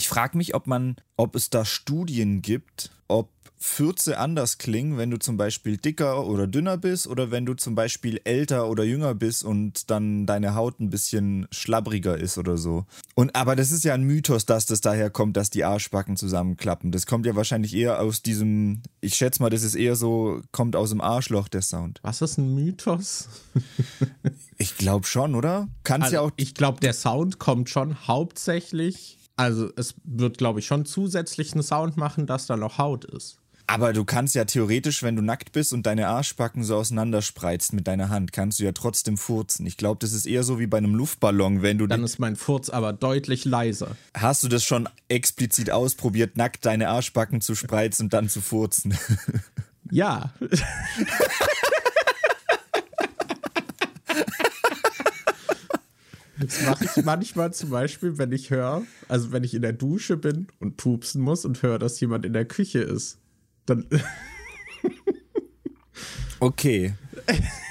Ich frage mich, ob man, ob es da Studien gibt, ob Fürze anders klingen, wenn du zum Beispiel dicker oder dünner bist oder wenn du zum Beispiel älter oder jünger bist und dann deine Haut ein bisschen schlabbriger ist oder so. Und aber das ist ja ein Mythos, dass das daher kommt, dass die Arschbacken zusammenklappen. Das kommt ja wahrscheinlich eher aus diesem, ich schätze mal, das ist eher so, kommt aus dem Arschloch der Sound. Was ist ein Mythos? ich glaube schon, oder? Kannst also, ja auch. Ich glaube, der Sound kommt schon hauptsächlich. Also es wird, glaube ich, schon zusätzlichen Sound machen, dass da noch Haut ist. Aber du kannst ja theoretisch, wenn du nackt bist und deine Arschbacken so auseinanderspreizt mit deiner Hand, kannst du ja trotzdem furzen. Ich glaube, das ist eher so wie bei einem Luftballon, wenn du. Dann ist mein Furz aber deutlich leiser. Hast du das schon explizit ausprobiert, nackt deine Arschbacken zu spreizen und dann zu furzen? Ja. Das mache ich manchmal zum Beispiel, wenn ich höre, also wenn ich in der Dusche bin und pupsen muss und höre, dass jemand in der Küche ist. Dann. okay.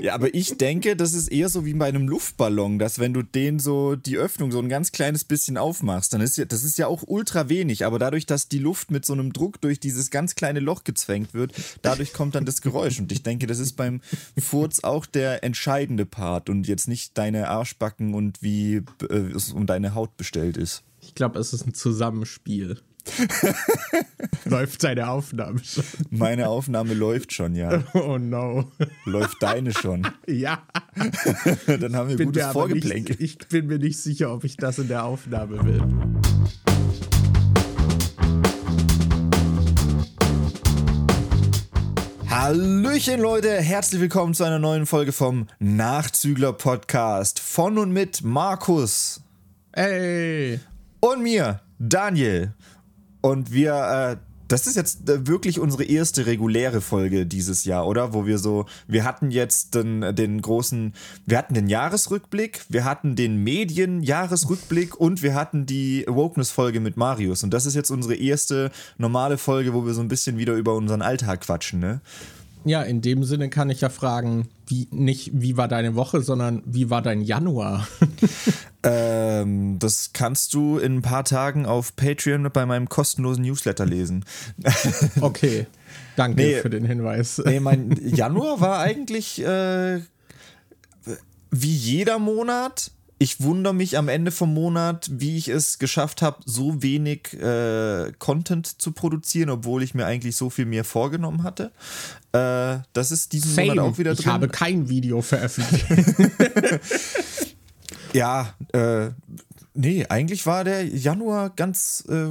Ja, aber ich denke, das ist eher so wie bei einem Luftballon, dass wenn du den so, die Öffnung so ein ganz kleines bisschen aufmachst, dann ist ja, das ist ja auch ultra wenig, aber dadurch, dass die Luft mit so einem Druck durch dieses ganz kleine Loch gezwängt wird, dadurch kommt dann das Geräusch. Und ich denke, das ist beim Furz auch der entscheidende Part und jetzt nicht deine Arschbacken und wie äh, es um deine Haut bestellt ist. Ich glaube, es ist ein Zusammenspiel. läuft seine Aufnahme schon? Meine Aufnahme läuft schon, ja. Oh no. Läuft deine schon? Ja. Dann haben wir gutes Vorgeplänkel. ich bin mir nicht sicher, ob ich das in der Aufnahme will. Hallöchen Leute, herzlich willkommen zu einer neuen Folge vom Nachzügler Podcast von und mit Markus. Hey. Und mir, Daniel. Und wir, äh, das ist jetzt äh, wirklich unsere erste reguläre Folge dieses Jahr, oder? Wo wir so, wir hatten jetzt den, den großen, wir hatten den Jahresrückblick, wir hatten den Medien-Jahresrückblick und wir hatten die Awokeness-Folge mit Marius. Und das ist jetzt unsere erste normale Folge, wo wir so ein bisschen wieder über unseren Alltag quatschen, ne? Ja, in dem Sinne kann ich ja fragen, wie nicht wie war deine Woche, sondern wie war dein Januar? ähm, das kannst du in ein paar Tagen auf Patreon bei meinem kostenlosen Newsletter lesen. okay, danke nee, für den Hinweis. Nee, mein Januar war eigentlich äh, wie jeder Monat ich wundere mich am Ende vom Monat, wie ich es geschafft habe, so wenig äh, Content zu produzieren, obwohl ich mir eigentlich so viel mehr vorgenommen hatte. Äh, das ist diesen Same. Monat auch wieder drin. Ich habe kein Video veröffentlicht. ja, äh, nee, eigentlich war der Januar ganz. Äh,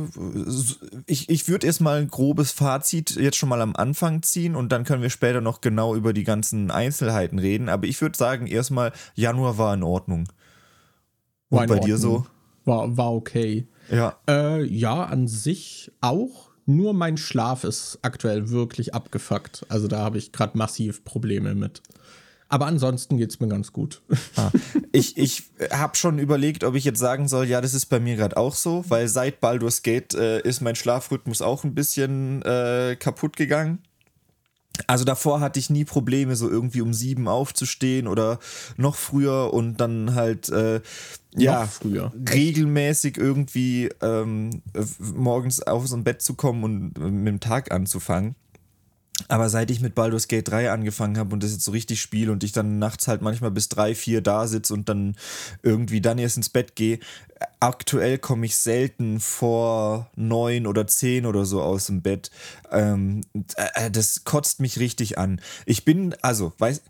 ich ich würde erstmal ein grobes Fazit jetzt schon mal am Anfang ziehen und dann können wir später noch genau über die ganzen Einzelheiten reden. Aber ich würde sagen, erstmal, Januar war in Ordnung. Und bei dir so? War, war okay. Ja. Äh, ja, an sich auch. Nur mein Schlaf ist aktuell wirklich abgefuckt. Also da habe ich gerade massiv Probleme mit. Aber ansonsten geht es mir ganz gut. Ah. Ich, ich habe schon überlegt, ob ich jetzt sagen soll, ja, das ist bei mir gerade auch so, weil seit Baldur's Gate äh, ist mein Schlafrhythmus auch ein bisschen äh, kaputt gegangen. Also davor hatte ich nie Probleme, so irgendwie um sieben aufzustehen oder noch früher und dann halt äh, ja früher. regelmäßig irgendwie ähm, morgens auf so ein Bett zu kommen und äh, mit dem Tag anzufangen. Aber seit ich mit Baldur's Gate 3 angefangen habe und das jetzt so richtig spiele und ich dann nachts halt manchmal bis drei, vier da sitze und dann irgendwie dann erst ins Bett gehe, aktuell komme ich selten vor neun oder zehn oder so aus dem Bett. Ähm, äh, das kotzt mich richtig an. Ich bin, also, weiß,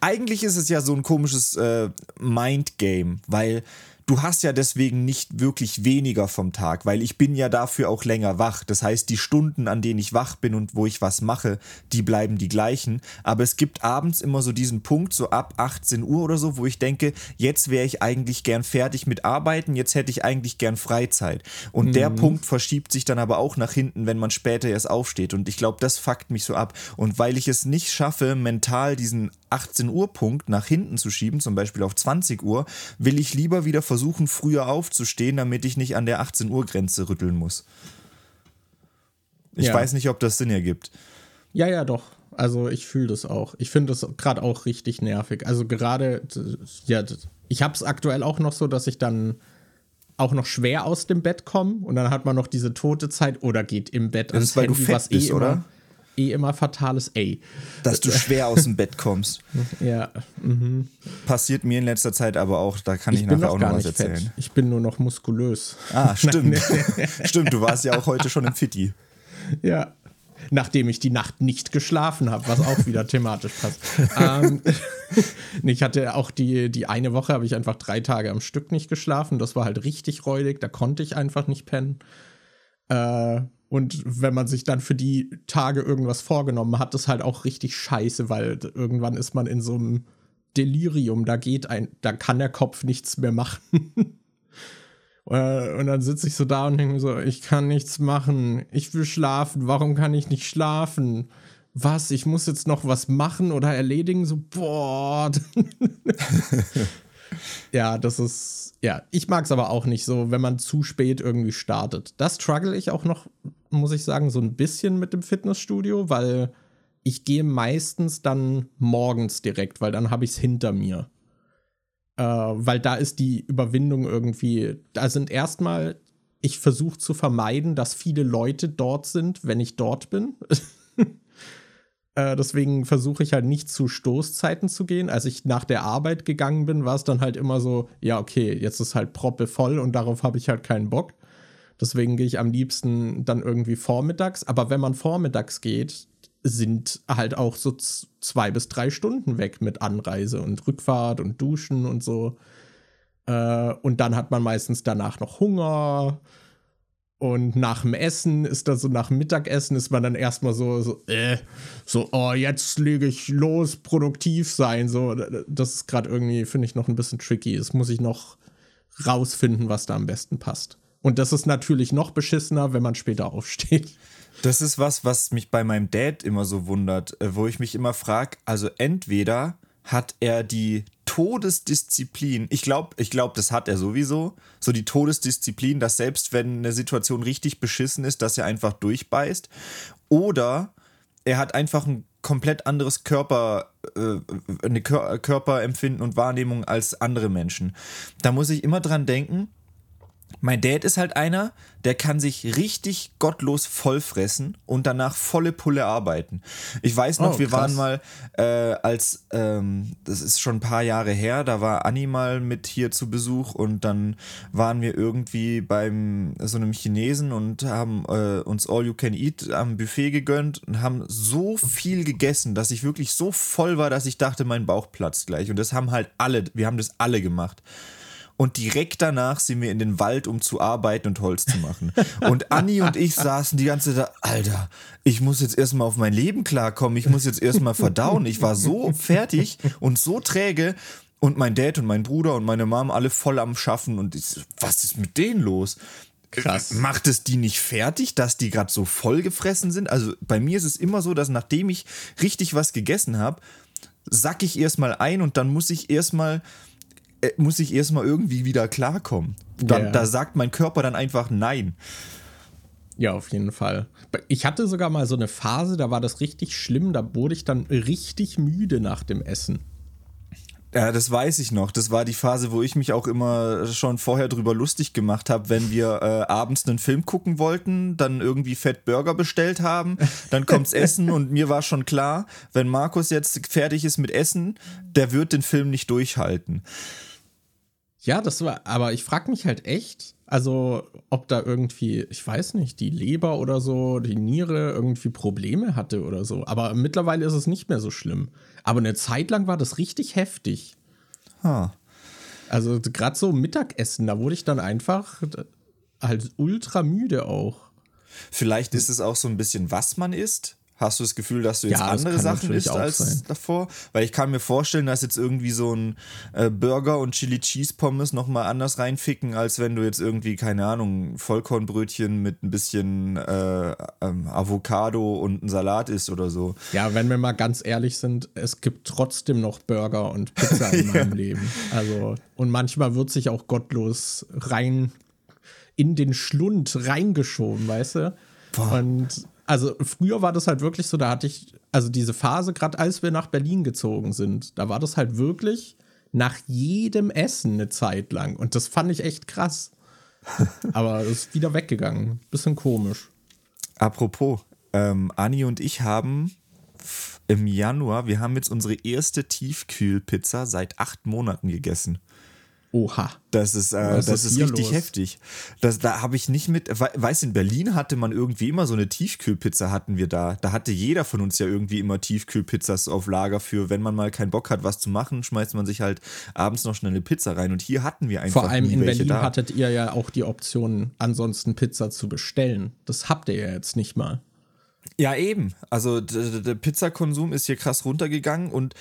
eigentlich ist es ja so ein komisches äh, Mind-Game, weil du hast ja deswegen nicht wirklich weniger vom Tag, weil ich bin ja dafür auch länger wach. Das heißt, die Stunden, an denen ich wach bin und wo ich was mache, die bleiben die gleichen. Aber es gibt abends immer so diesen Punkt, so ab 18 Uhr oder so, wo ich denke, jetzt wäre ich eigentlich gern fertig mit Arbeiten, jetzt hätte ich eigentlich gern Freizeit. Und mhm. der Punkt verschiebt sich dann aber auch nach hinten, wenn man später erst aufsteht. Und ich glaube, das fuckt mich so ab. Und weil ich es nicht schaffe, mental diesen 18 Uhr Punkt nach hinten zu schieben, zum Beispiel auf 20 Uhr, will ich lieber wieder versuchen, früher aufzustehen, damit ich nicht an der 18 Uhr Grenze rütteln muss. Ich ja. weiß nicht, ob das Sinn ergibt. Ja, ja, doch. Also ich fühle das auch. Ich finde das gerade auch richtig nervig. Also gerade, ja, ich habe es aktuell auch noch so, dass ich dann auch noch schwer aus dem Bett kommen und dann hat man noch diese tote Zeit oder geht im Bett das ist, weil Handy, du fett bist, eh oder? Eh immer fatales A. Dass du schwer aus dem Bett kommst. ja. Mhm. Passiert mir in letzter Zeit aber auch, da kann ich, ich nachher auch noch was erzählen. Fett. Ich bin nur noch muskulös. Ah, stimmt. stimmt, du warst ja auch heute schon im Fitti. Ja. Nachdem ich die Nacht nicht geschlafen habe, was auch wieder thematisch passt. ähm, ich hatte auch die, die eine Woche, habe ich einfach drei Tage am Stück nicht geschlafen. Das war halt richtig räudig, da konnte ich einfach nicht pennen. Äh, und wenn man sich dann für die Tage irgendwas vorgenommen hat, ist halt auch richtig scheiße, weil irgendwann ist man in so einem Delirium, da geht ein, da kann der Kopf nichts mehr machen. Äh, und dann sitze ich so da und denke so, ich kann nichts machen, ich will schlafen, warum kann ich nicht schlafen? Was, ich muss jetzt noch was machen oder erledigen? So, boah. ja, das ist, ja, ich mag es aber auch nicht so, wenn man zu spät irgendwie startet. Das struggle ich auch noch muss ich sagen, so ein bisschen mit dem Fitnessstudio, weil ich gehe meistens dann morgens direkt, weil dann habe ich es hinter mir. Äh, weil da ist die Überwindung irgendwie, da sind erstmal, ich versuche zu vermeiden, dass viele Leute dort sind, wenn ich dort bin. äh, deswegen versuche ich halt nicht zu Stoßzeiten zu gehen. Als ich nach der Arbeit gegangen bin, war es dann halt immer so, ja, okay, jetzt ist halt Proppe voll und darauf habe ich halt keinen Bock. Deswegen gehe ich am liebsten dann irgendwie vormittags. Aber wenn man vormittags geht, sind halt auch so zwei bis drei Stunden weg mit Anreise und Rückfahrt und Duschen und so. Äh, und dann hat man meistens danach noch Hunger. Und nach dem Essen ist da so, nach dem Mittagessen ist man dann erstmal so, so, äh, so, oh, jetzt lege ich los, produktiv sein. So, das ist gerade irgendwie, finde ich, noch ein bisschen tricky. Das muss ich noch rausfinden, was da am besten passt. Und das ist natürlich noch beschissener, wenn man später aufsteht. Das ist was, was mich bei meinem Dad immer so wundert, äh, wo ich mich immer frage, also entweder hat er die Todesdisziplin, ich glaube, ich glaube, das hat er sowieso, so die Todesdisziplin, dass selbst wenn eine Situation richtig beschissen ist, dass er einfach durchbeißt, oder er hat einfach ein komplett anderes Körper, äh, eine Körperempfinden und Wahrnehmung als andere Menschen. Da muss ich immer dran denken, mein Dad ist halt einer, der kann sich richtig gottlos vollfressen und danach volle Pulle arbeiten. Ich weiß noch, oh, wir waren mal äh, als, ähm, das ist schon ein paar Jahre her, da war Anni mal mit hier zu Besuch und dann waren wir irgendwie beim so einem Chinesen und haben äh, uns All You Can Eat am Buffet gegönnt und haben so viel gegessen, dass ich wirklich so voll war, dass ich dachte, mein Bauch platzt gleich. Und das haben halt alle, wir haben das alle gemacht. Und direkt danach sind wir in den Wald, um zu arbeiten und Holz zu machen. Und Anni und ich saßen die ganze Zeit, Alter, ich muss jetzt erstmal auf mein Leben klarkommen, ich muss jetzt erstmal verdauen. Ich war so fertig und so träge. Und mein Dad und mein Bruder und meine Mom alle voll am Schaffen. Und ich, was ist mit denen los? Krass. Macht es die nicht fertig, dass die gerade so voll gefressen sind? Also bei mir ist es immer so, dass nachdem ich richtig was gegessen habe, sack ich erstmal ein und dann muss ich erstmal muss ich erstmal irgendwie wieder klarkommen. Dann, yeah. Da sagt mein Körper dann einfach Nein. Ja, auf jeden Fall. Ich hatte sogar mal so eine Phase, da war das richtig schlimm, da wurde ich dann richtig müde nach dem Essen. Ja, das weiß ich noch. Das war die Phase, wo ich mich auch immer schon vorher drüber lustig gemacht habe, wenn wir äh, abends einen Film gucken wollten, dann irgendwie Fett Burger bestellt haben, dann kommt's Essen und mir war schon klar, wenn Markus jetzt fertig ist mit Essen, der wird den Film nicht durchhalten. Ja, das war, aber ich frage mich halt echt, also ob da irgendwie, ich weiß nicht, die Leber oder so, die Niere irgendwie Probleme hatte oder so. Aber mittlerweile ist es nicht mehr so schlimm. Aber eine Zeit lang war das richtig heftig. Huh. Also gerade so Mittagessen, da wurde ich dann einfach halt ultra müde auch. Vielleicht ist es auch so ein bisschen, was man isst. Hast du das Gefühl, dass du jetzt ja, andere Sachen isst als sein. davor? Weil ich kann mir vorstellen, dass jetzt irgendwie so ein äh, Burger und Chili Cheese Pommes nochmal anders reinficken, als wenn du jetzt irgendwie, keine Ahnung, Vollkornbrötchen mit ein bisschen äh, ähm, Avocado und ein Salat isst oder so. Ja, wenn wir mal ganz ehrlich sind, es gibt trotzdem noch Burger und Pizza in meinem Leben. Also, und manchmal wird sich auch gottlos rein in den Schlund reingeschoben, weißt du? Boah. Und also früher war das halt wirklich so, da hatte ich, also diese Phase, gerade als wir nach Berlin gezogen sind, da war das halt wirklich nach jedem Essen eine Zeit lang. Und das fand ich echt krass. Aber es ist wieder weggegangen. Bisschen komisch. Apropos, ähm, Anni und ich haben im Januar, wir haben jetzt unsere erste Tiefkühlpizza seit acht Monaten gegessen. Oha. Das ist, äh, das ist, ist richtig los? heftig. Das, da habe ich nicht mit, weiß, in Berlin hatte man irgendwie immer so eine Tiefkühlpizza hatten wir da. Da hatte jeder von uns ja irgendwie immer Tiefkühlpizzas auf Lager für, wenn man mal keinen Bock hat, was zu machen, schmeißt man sich halt abends noch schnell eine Pizza rein. Und hier hatten wir einfach Vor allem in Berlin da. hattet ihr ja auch die Option, ansonsten Pizza zu bestellen. Das habt ihr ja jetzt nicht mal. Ja, eben. Also der Pizzakonsum ist hier krass runtergegangen und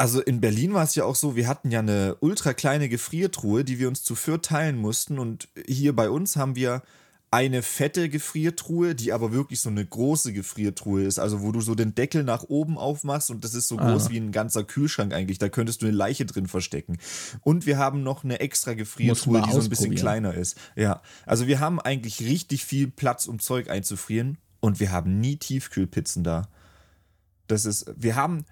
also in Berlin war es ja auch so, wir hatten ja eine ultra kleine Gefriertruhe, die wir uns zu viert teilen mussten. Und hier bei uns haben wir eine fette Gefriertruhe, die aber wirklich so eine große Gefriertruhe ist. Also wo du so den Deckel nach oben aufmachst und das ist so ah. groß wie ein ganzer Kühlschrank eigentlich. Da könntest du eine Leiche drin verstecken. Und wir haben noch eine extra Gefriertruhe, die so ein bisschen kleiner ist. Ja, also wir haben eigentlich richtig viel Platz, um Zeug einzufrieren. Und wir haben nie Tiefkühlpizzen da. Das ist, wir haben,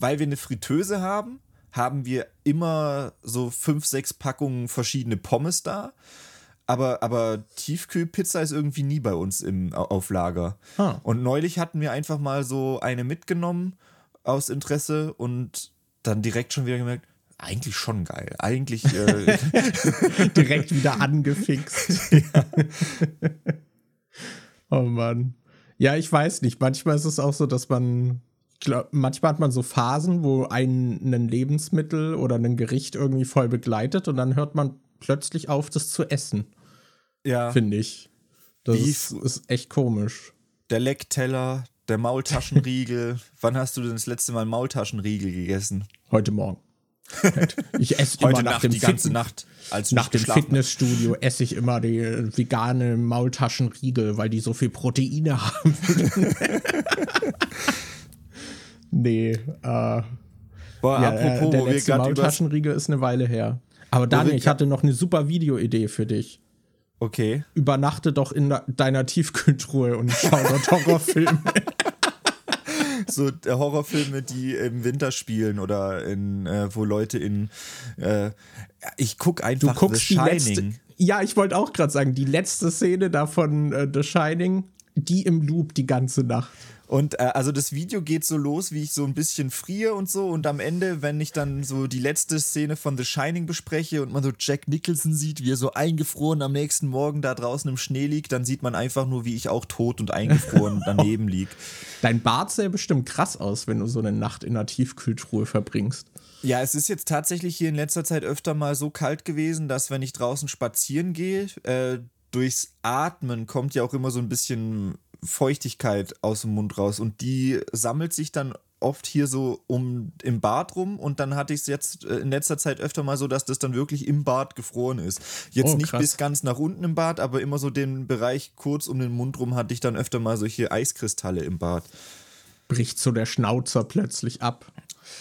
weil wir eine Fritteuse haben, haben wir immer so fünf, sechs Packungen verschiedene Pommes da. Aber, aber Tiefkühlpizza ist irgendwie nie bei uns im, auf Lager. Huh. Und neulich hatten wir einfach mal so eine mitgenommen aus Interesse und dann direkt schon wieder gemerkt, eigentlich schon geil. Eigentlich äh direkt wieder angefixt. ja. oh Mann. Ja, ich weiß nicht. Manchmal ist es auch so, dass man glaub, manchmal hat man so Phasen, wo einen ein Lebensmittel oder ein Gericht irgendwie voll begleitet und dann hört man plötzlich auf, das zu essen. Ja. Finde ich. Das ist, ist, echt komisch. Der Leckteller, der Maultaschenriegel. Wann hast du denn das letzte Mal Maultaschenriegel gegessen? Heute Morgen. Ich esse immer Heute nach Nacht, dem die ganze Nacht. Als nach dem Fitnessstudio esse ich immer die vegane Maultaschenriegel, weil die so viel Proteine haben. Nee, äh. Boah, ja, apropos, äh, der letzte Maultaschenriegel ist eine Weile her. Aber Daniel, ich hatte noch eine super Videoidee für dich. Okay. Übernachte doch in deiner Tiefkühltruhe und schau dort Horrorfilme. so äh, Horrorfilme, die im Winter spielen oder in, äh, wo Leute in. Äh, ich guck einfach du guckst The Shining. Letzte, ja, ich wollte auch gerade sagen, die letzte Szene davon äh, The Shining, die im Loop die ganze Nacht. Und äh, also das Video geht so los, wie ich so ein bisschen friere und so. Und am Ende, wenn ich dann so die letzte Szene von The Shining bespreche und man so Jack Nicholson sieht, wie er so eingefroren am nächsten Morgen da draußen im Schnee liegt, dann sieht man einfach nur, wie ich auch tot und eingefroren daneben liege. Dein Bart sähe bestimmt krass aus, wenn du so eine Nacht in einer Tiefkühltruhe verbringst. Ja, es ist jetzt tatsächlich hier in letzter Zeit öfter mal so kalt gewesen, dass wenn ich draußen spazieren gehe, äh, durchs Atmen kommt ja auch immer so ein bisschen Feuchtigkeit aus dem Mund raus und die sammelt sich dann oft hier so um im Bad rum und dann hatte ich es jetzt äh, in letzter Zeit öfter mal so, dass das dann wirklich im Bad gefroren ist. Jetzt oh, nicht bis ganz nach unten im Bad, aber immer so den Bereich kurz um den Mund rum hatte ich dann öfter mal solche Eiskristalle im Bad. Bricht so der Schnauzer plötzlich ab.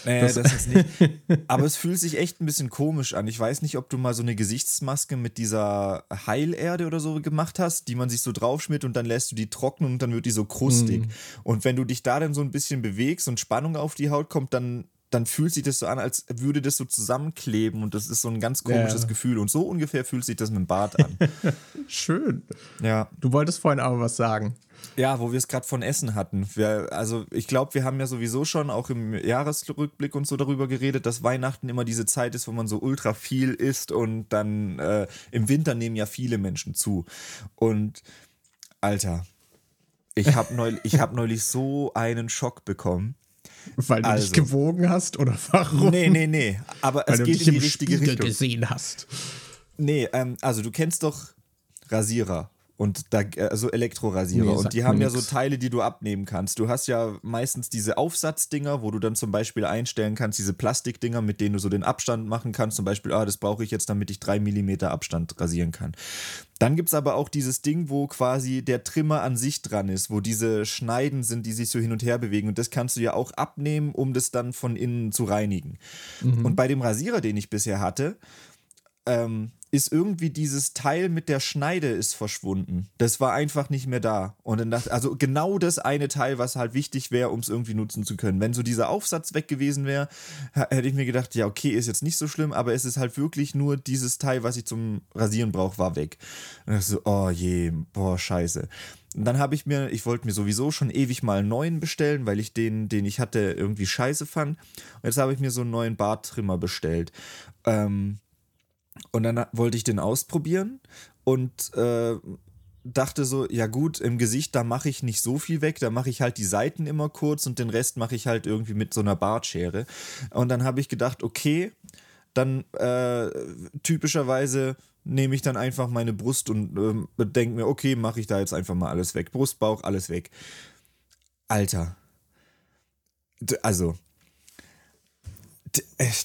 Naja, das, das ist nicht. Aber es fühlt sich echt ein bisschen komisch an. Ich weiß nicht, ob du mal so eine Gesichtsmaske mit dieser Heilerde oder so gemacht hast, die man sich so draufschmiert und dann lässt du die trocknen und dann wird die so krustig. Mm. Und wenn du dich da dann so ein bisschen bewegst und Spannung auf die Haut kommt, dann dann fühlt sich das so an, als würde das so zusammenkleben und das ist so ein ganz komisches ja. Gefühl. Und so ungefähr fühlt sich das mit dem Bart an. Schön. Ja. Du wolltest vorhin aber was sagen. Ja, wo wir es gerade von Essen hatten. Wir, also ich glaube, wir haben ja sowieso schon auch im Jahresrückblick und so darüber geredet, dass Weihnachten immer diese Zeit ist, wo man so ultra viel isst und dann äh, im Winter nehmen ja viele Menschen zu. Und Alter, ich habe neulich, hab neulich so einen Schock bekommen. Weil du also, dich gewogen hast oder warum? Nee, nee, nee. Aber Weil es geht in die richtige Spiegel Richtung. gesehen hast. Nee, ähm, also du kennst doch Rasierer und da also Elektrorasierer nee, und die haben ja so Teile, die du abnehmen kannst. Du hast ja meistens diese Aufsatzdinger, wo du dann zum Beispiel einstellen kannst, diese Plastikdinger, mit denen du so den Abstand machen kannst. Zum Beispiel, ah, das brauche ich jetzt, damit ich drei Millimeter Abstand rasieren kann. Dann gibt es aber auch dieses Ding, wo quasi der Trimmer an sich dran ist, wo diese Schneiden sind, die sich so hin und her bewegen. Und das kannst du ja auch abnehmen, um das dann von innen zu reinigen. Mhm. Und bei dem Rasierer, den ich bisher hatte, ähm, ist irgendwie dieses Teil mit der Schneide ist verschwunden. Das war einfach nicht mehr da. Und dann dachte, also genau das eine Teil, was halt wichtig wäre, um es irgendwie nutzen zu können. Wenn so dieser Aufsatz weg gewesen wäre, hätte ich mir gedacht, ja, okay, ist jetzt nicht so schlimm, aber es ist halt wirklich nur dieses Teil, was ich zum Rasieren brauche, war weg. Und ich so, oh je, boah, scheiße. Und dann habe ich mir, ich wollte mir sowieso schon ewig mal einen neuen bestellen, weil ich den, den ich hatte, irgendwie scheiße fand. Und jetzt habe ich mir so einen neuen Barttrimmer bestellt. Ähm, und dann wollte ich den ausprobieren und äh, dachte so, ja gut, im Gesicht, da mache ich nicht so viel weg, da mache ich halt die Seiten immer kurz und den Rest mache ich halt irgendwie mit so einer Bartschere. Und dann habe ich gedacht, okay, dann äh, typischerweise nehme ich dann einfach meine Brust und äh, denke mir, okay, mache ich da jetzt einfach mal alles weg. Brust, Bauch, alles weg. Alter. Also,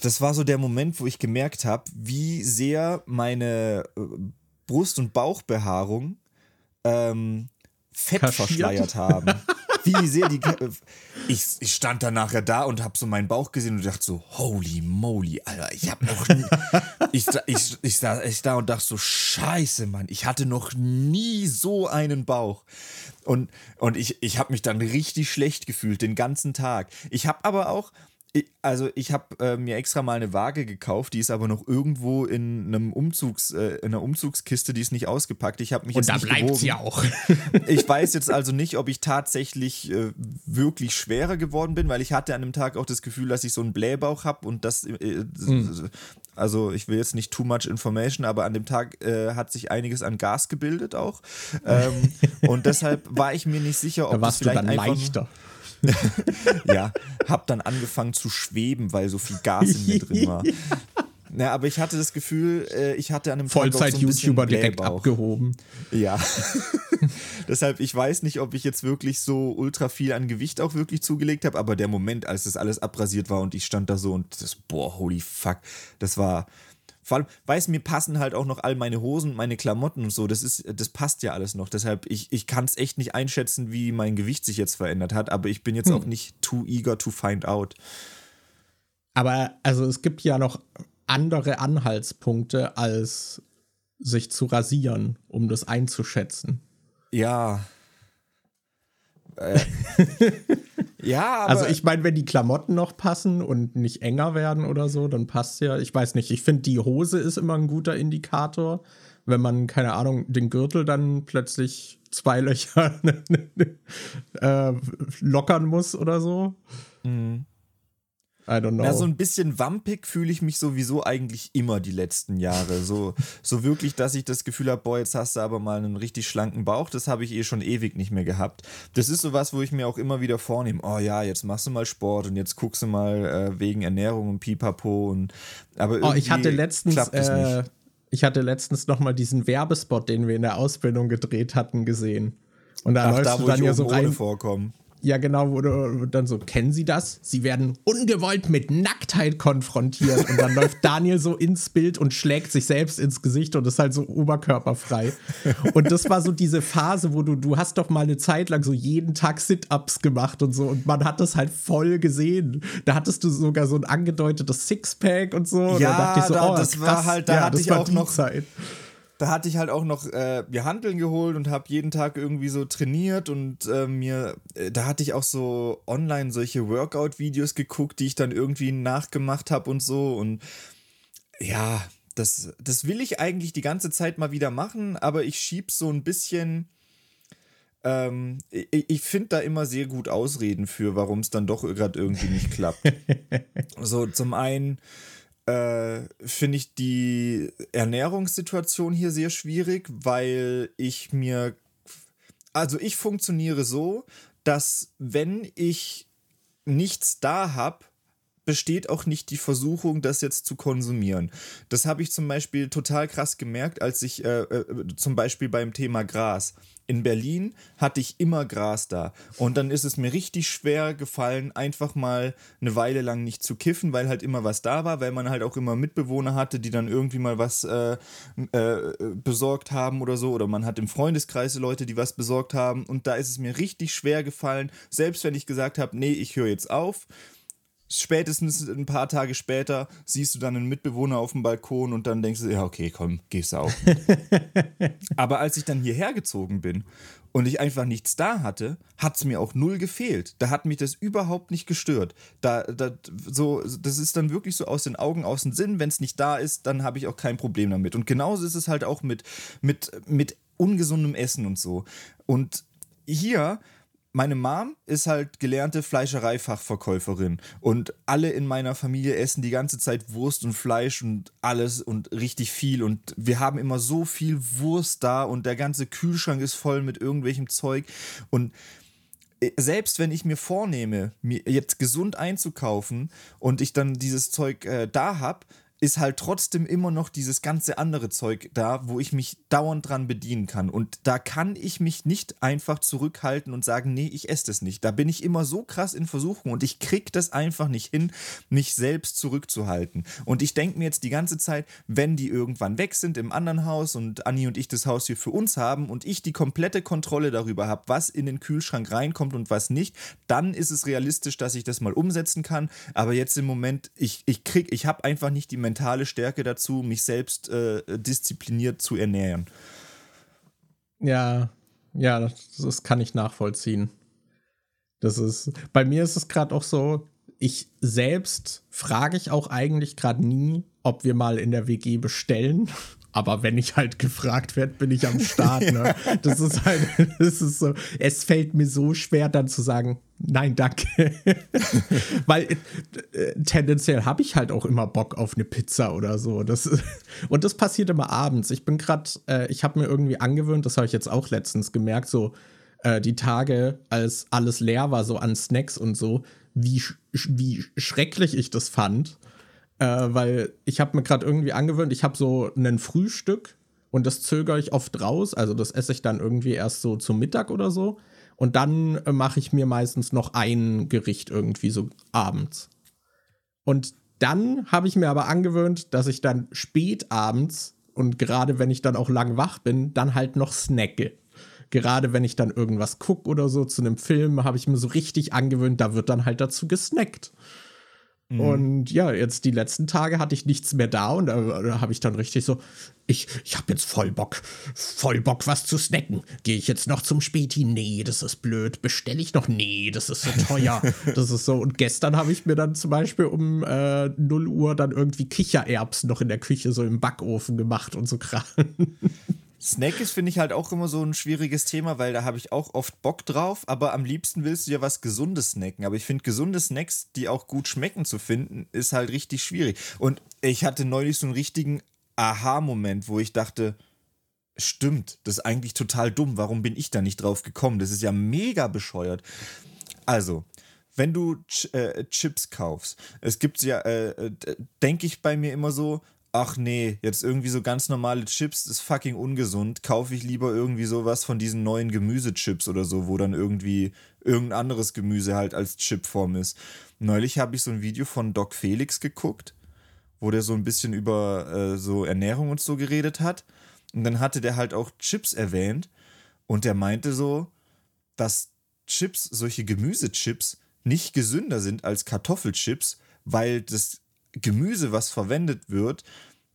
das war so der Moment, wo ich gemerkt habe, wie sehr meine äh, Brust- und Bauchbehaarung ähm, Fett Kaschiert. verschleiert haben. wie sehr die. Ich, ich stand dann nachher da und habe so meinen Bauch gesehen und dachte so, holy moly, Alter, ich habe noch nie. ich, ich, ich, saß echt da und dachte so, scheiße, Mann, ich hatte noch nie so einen Bauch. Und, und ich, ich habe mich dann richtig schlecht gefühlt den ganzen Tag. Ich habe aber auch also ich habe äh, mir extra mal eine Waage gekauft, die ist aber noch irgendwo in einem Umzugs, äh, in einer Umzugskiste, die ist nicht ausgepackt. Ich habe mich Und jetzt da bleibt sie auch. ich weiß jetzt also nicht, ob ich tatsächlich äh, wirklich schwerer geworden bin, weil ich hatte an dem Tag auch das Gefühl, dass ich so einen Blähbauch habe und das, mhm. also ich will jetzt nicht too much information, aber an dem Tag äh, hat sich einiges an Gas gebildet auch. Ähm, und deshalb war ich mir nicht sicher, ob da warst das vielleicht du dann leichter. ja, hab dann angefangen zu schweben, weil so viel Gas in mir drin war. Ja, aber ich hatte das Gefühl, äh, ich hatte an einem Vollzeit-YouTuber so direkt abgehoben. Ja. Deshalb, ich weiß nicht, ob ich jetzt wirklich so ultra viel an Gewicht auch wirklich zugelegt habe, aber der Moment, als das alles abrasiert war und ich stand da so und das, boah, holy fuck, das war, vor allem, weiß mir passen halt auch noch all meine Hosen, meine Klamotten und so. Das ist, das passt ja alles noch. Deshalb, ich, ich kann es echt nicht einschätzen, wie mein Gewicht sich jetzt verändert hat, aber ich bin jetzt hm. auch nicht too eager to find out. Aber also es gibt ja noch andere Anhaltspunkte, als sich zu rasieren, um das einzuschätzen. Ja. Äh, ja, aber Also ich meine, wenn die Klamotten noch passen und nicht enger werden oder so, dann passt ja. Ich weiß nicht, ich finde, die Hose ist immer ein guter Indikator. Wenn man, keine Ahnung, den Gürtel dann plötzlich zwei Löcher äh, lockern muss oder so. Mhm. I don't know. Ja, so ein bisschen wampig fühle ich mich sowieso eigentlich immer die letzten Jahre. So, so wirklich, dass ich das Gefühl habe, boah, jetzt hast du aber mal einen richtig schlanken Bauch. Das habe ich eh schon ewig nicht mehr gehabt. Das ist sowas, wo ich mir auch immer wieder vornehme, oh ja, jetzt machst du mal Sport und jetzt guckst du mal äh, wegen Ernährung und Pipapo. Und, aber oh, ich hatte letztens, äh, ich hatte letztens noch mal diesen Werbespot, den wir in der Ausbildung gedreht hatten, gesehen. Und da Ach, läufst da, du dann ja so rein. Vorkommen. Ja, genau, wo du dann so, kennen Sie das? Sie werden ungewollt mit Nacktheit konfrontiert. Und dann läuft Daniel so ins Bild und schlägt sich selbst ins Gesicht und ist halt so oberkörperfrei. Und das war so diese Phase, wo du, du hast doch mal eine Zeit lang so jeden Tag Sit-Ups gemacht und so. Und man hat das halt voll gesehen. Da hattest du sogar so ein angedeutetes Sixpack und so. Ja, da dachte ich so, da, oh, das krass. war halt, da ja, hatte ich auch noch Zeit da hatte ich halt auch noch äh, mir Handeln geholt und habe jeden Tag irgendwie so trainiert und äh, mir, äh, da hatte ich auch so online solche Workout-Videos geguckt, die ich dann irgendwie nachgemacht habe und so und ja, das, das will ich eigentlich die ganze Zeit mal wieder machen, aber ich schieb so ein bisschen, ähm, ich, ich finde da immer sehr gut Ausreden für, warum es dann doch gerade irgendwie nicht klappt. so, zum einen, äh, finde ich die Ernährungssituation hier sehr schwierig, weil ich mir, also ich funktioniere so, dass wenn ich nichts da habe, besteht auch nicht die Versuchung, das jetzt zu konsumieren. Das habe ich zum Beispiel total krass gemerkt, als ich äh, äh, zum Beispiel beim Thema Gras in Berlin hatte ich immer Gras da. Und dann ist es mir richtig schwer gefallen, einfach mal eine Weile lang nicht zu kiffen, weil halt immer was da war, weil man halt auch immer Mitbewohner hatte, die dann irgendwie mal was äh, äh, besorgt haben oder so. Oder man hat im Freundeskreis Leute, die was besorgt haben. Und da ist es mir richtig schwer gefallen, selbst wenn ich gesagt habe, nee, ich höre jetzt auf, spätestens ein paar Tage später siehst du dann einen Mitbewohner auf dem Balkon und dann denkst du, ja, okay, komm, gehst du auch. Aber als ich dann hierher gezogen bin und ich einfach nichts da hatte, hat es mir auch null gefehlt. Da hat mich das überhaupt nicht gestört. Da, da, so, das ist dann wirklich so aus den Augen, aus dem Sinn. Wenn es nicht da ist, dann habe ich auch kein Problem damit. Und genauso ist es halt auch mit, mit, mit ungesundem Essen und so. Und hier meine Mom ist halt gelernte Fleischereifachverkäuferin und alle in meiner Familie essen die ganze Zeit Wurst und Fleisch und alles und richtig viel und wir haben immer so viel Wurst da und der ganze Kühlschrank ist voll mit irgendwelchem Zeug und äh, selbst wenn ich mir vornehme, mir jetzt gesund einzukaufen und ich dann dieses Zeug äh, da habe, ist halt trotzdem immer noch dieses ganze andere Zeug da, wo ich mich dauernd dran bedienen kann. Und da kann ich mich nicht einfach zurückhalten und sagen, nee, ich esse das nicht. Da bin ich immer so krass in Versuchung und ich krieg das einfach nicht hin, mich selbst zurückzuhalten. Und ich denke mir jetzt die ganze Zeit, wenn die irgendwann weg sind im anderen Haus und Anni und ich das Haus hier für uns haben und ich die komplette Kontrolle darüber habe, was in den Kühlschrank reinkommt und was nicht, dann ist es realistisch, dass ich das mal umsetzen kann. Aber jetzt im Moment, ich, ich krieg, ich habe einfach nicht die mentale Stärke dazu, mich selbst äh, diszipliniert zu ernähren. Ja, ja, das, das kann ich nachvollziehen. Das ist, bei mir ist es gerade auch so, ich selbst frage ich auch eigentlich gerade nie, ob wir mal in der WG bestellen. Aber wenn ich halt gefragt werde, bin ich am Start. Ne? Das ist halt, das ist so, es fällt mir so schwer, dann zu sagen, nein, danke. Weil äh, tendenziell habe ich halt auch immer Bock auf eine Pizza oder so. Das, und das passiert immer abends. Ich bin gerade, äh, ich habe mir irgendwie angewöhnt, das habe ich jetzt auch letztens gemerkt, so äh, die Tage, als alles leer war, so an Snacks und so, wie, wie schrecklich ich das fand äh, weil ich habe mir gerade irgendwie angewöhnt, ich habe so ein Frühstück und das zögere ich oft raus. Also das esse ich dann irgendwie erst so zum Mittag oder so. Und dann äh, mache ich mir meistens noch ein Gericht irgendwie so abends. Und dann habe ich mir aber angewöhnt, dass ich dann spät abends und gerade wenn ich dann auch lang wach bin, dann halt noch snacke. Gerade wenn ich dann irgendwas gucke oder so zu einem Film, habe ich mir so richtig angewöhnt, da wird dann halt dazu gesnackt. Mhm. Und ja, jetzt die letzten Tage hatte ich nichts mehr da und da, da habe ich dann richtig so, ich, ich habe jetzt voll Bock, voll Bock, was zu snacken. Gehe ich jetzt noch zum Späti? Nee, das ist blöd. Bestelle ich noch? Nee, das ist so teuer. das ist so. Und gestern habe ich mir dann zum Beispiel um äh, 0 Uhr dann irgendwie Kichererbsen noch in der Küche so im Backofen gemacht und so Kram. Snack ist, finde ich, halt auch immer so ein schwieriges Thema, weil da habe ich auch oft Bock drauf, aber am liebsten willst du ja was Gesundes snacken. Aber ich finde, gesunde Snacks, die auch gut schmecken zu finden, ist halt richtig schwierig. Und ich hatte neulich so einen richtigen Aha-Moment, wo ich dachte, stimmt, das ist eigentlich total dumm. Warum bin ich da nicht drauf gekommen? Das ist ja mega bescheuert. Also, wenn du Ch äh, Chips kaufst, es gibt ja, äh, äh denke ich bei mir immer so, ach nee, jetzt irgendwie so ganz normale Chips ist fucking ungesund, kaufe ich lieber irgendwie sowas von diesen neuen Gemüsechips oder so, wo dann irgendwie irgendein anderes Gemüse halt als Chipform ist. Neulich habe ich so ein Video von Doc Felix geguckt, wo der so ein bisschen über äh, so Ernährung und so geredet hat. Und dann hatte der halt auch Chips erwähnt und der meinte so, dass Chips, solche Gemüsechips, nicht gesünder sind als Kartoffelchips, weil das Gemüse, was verwendet wird,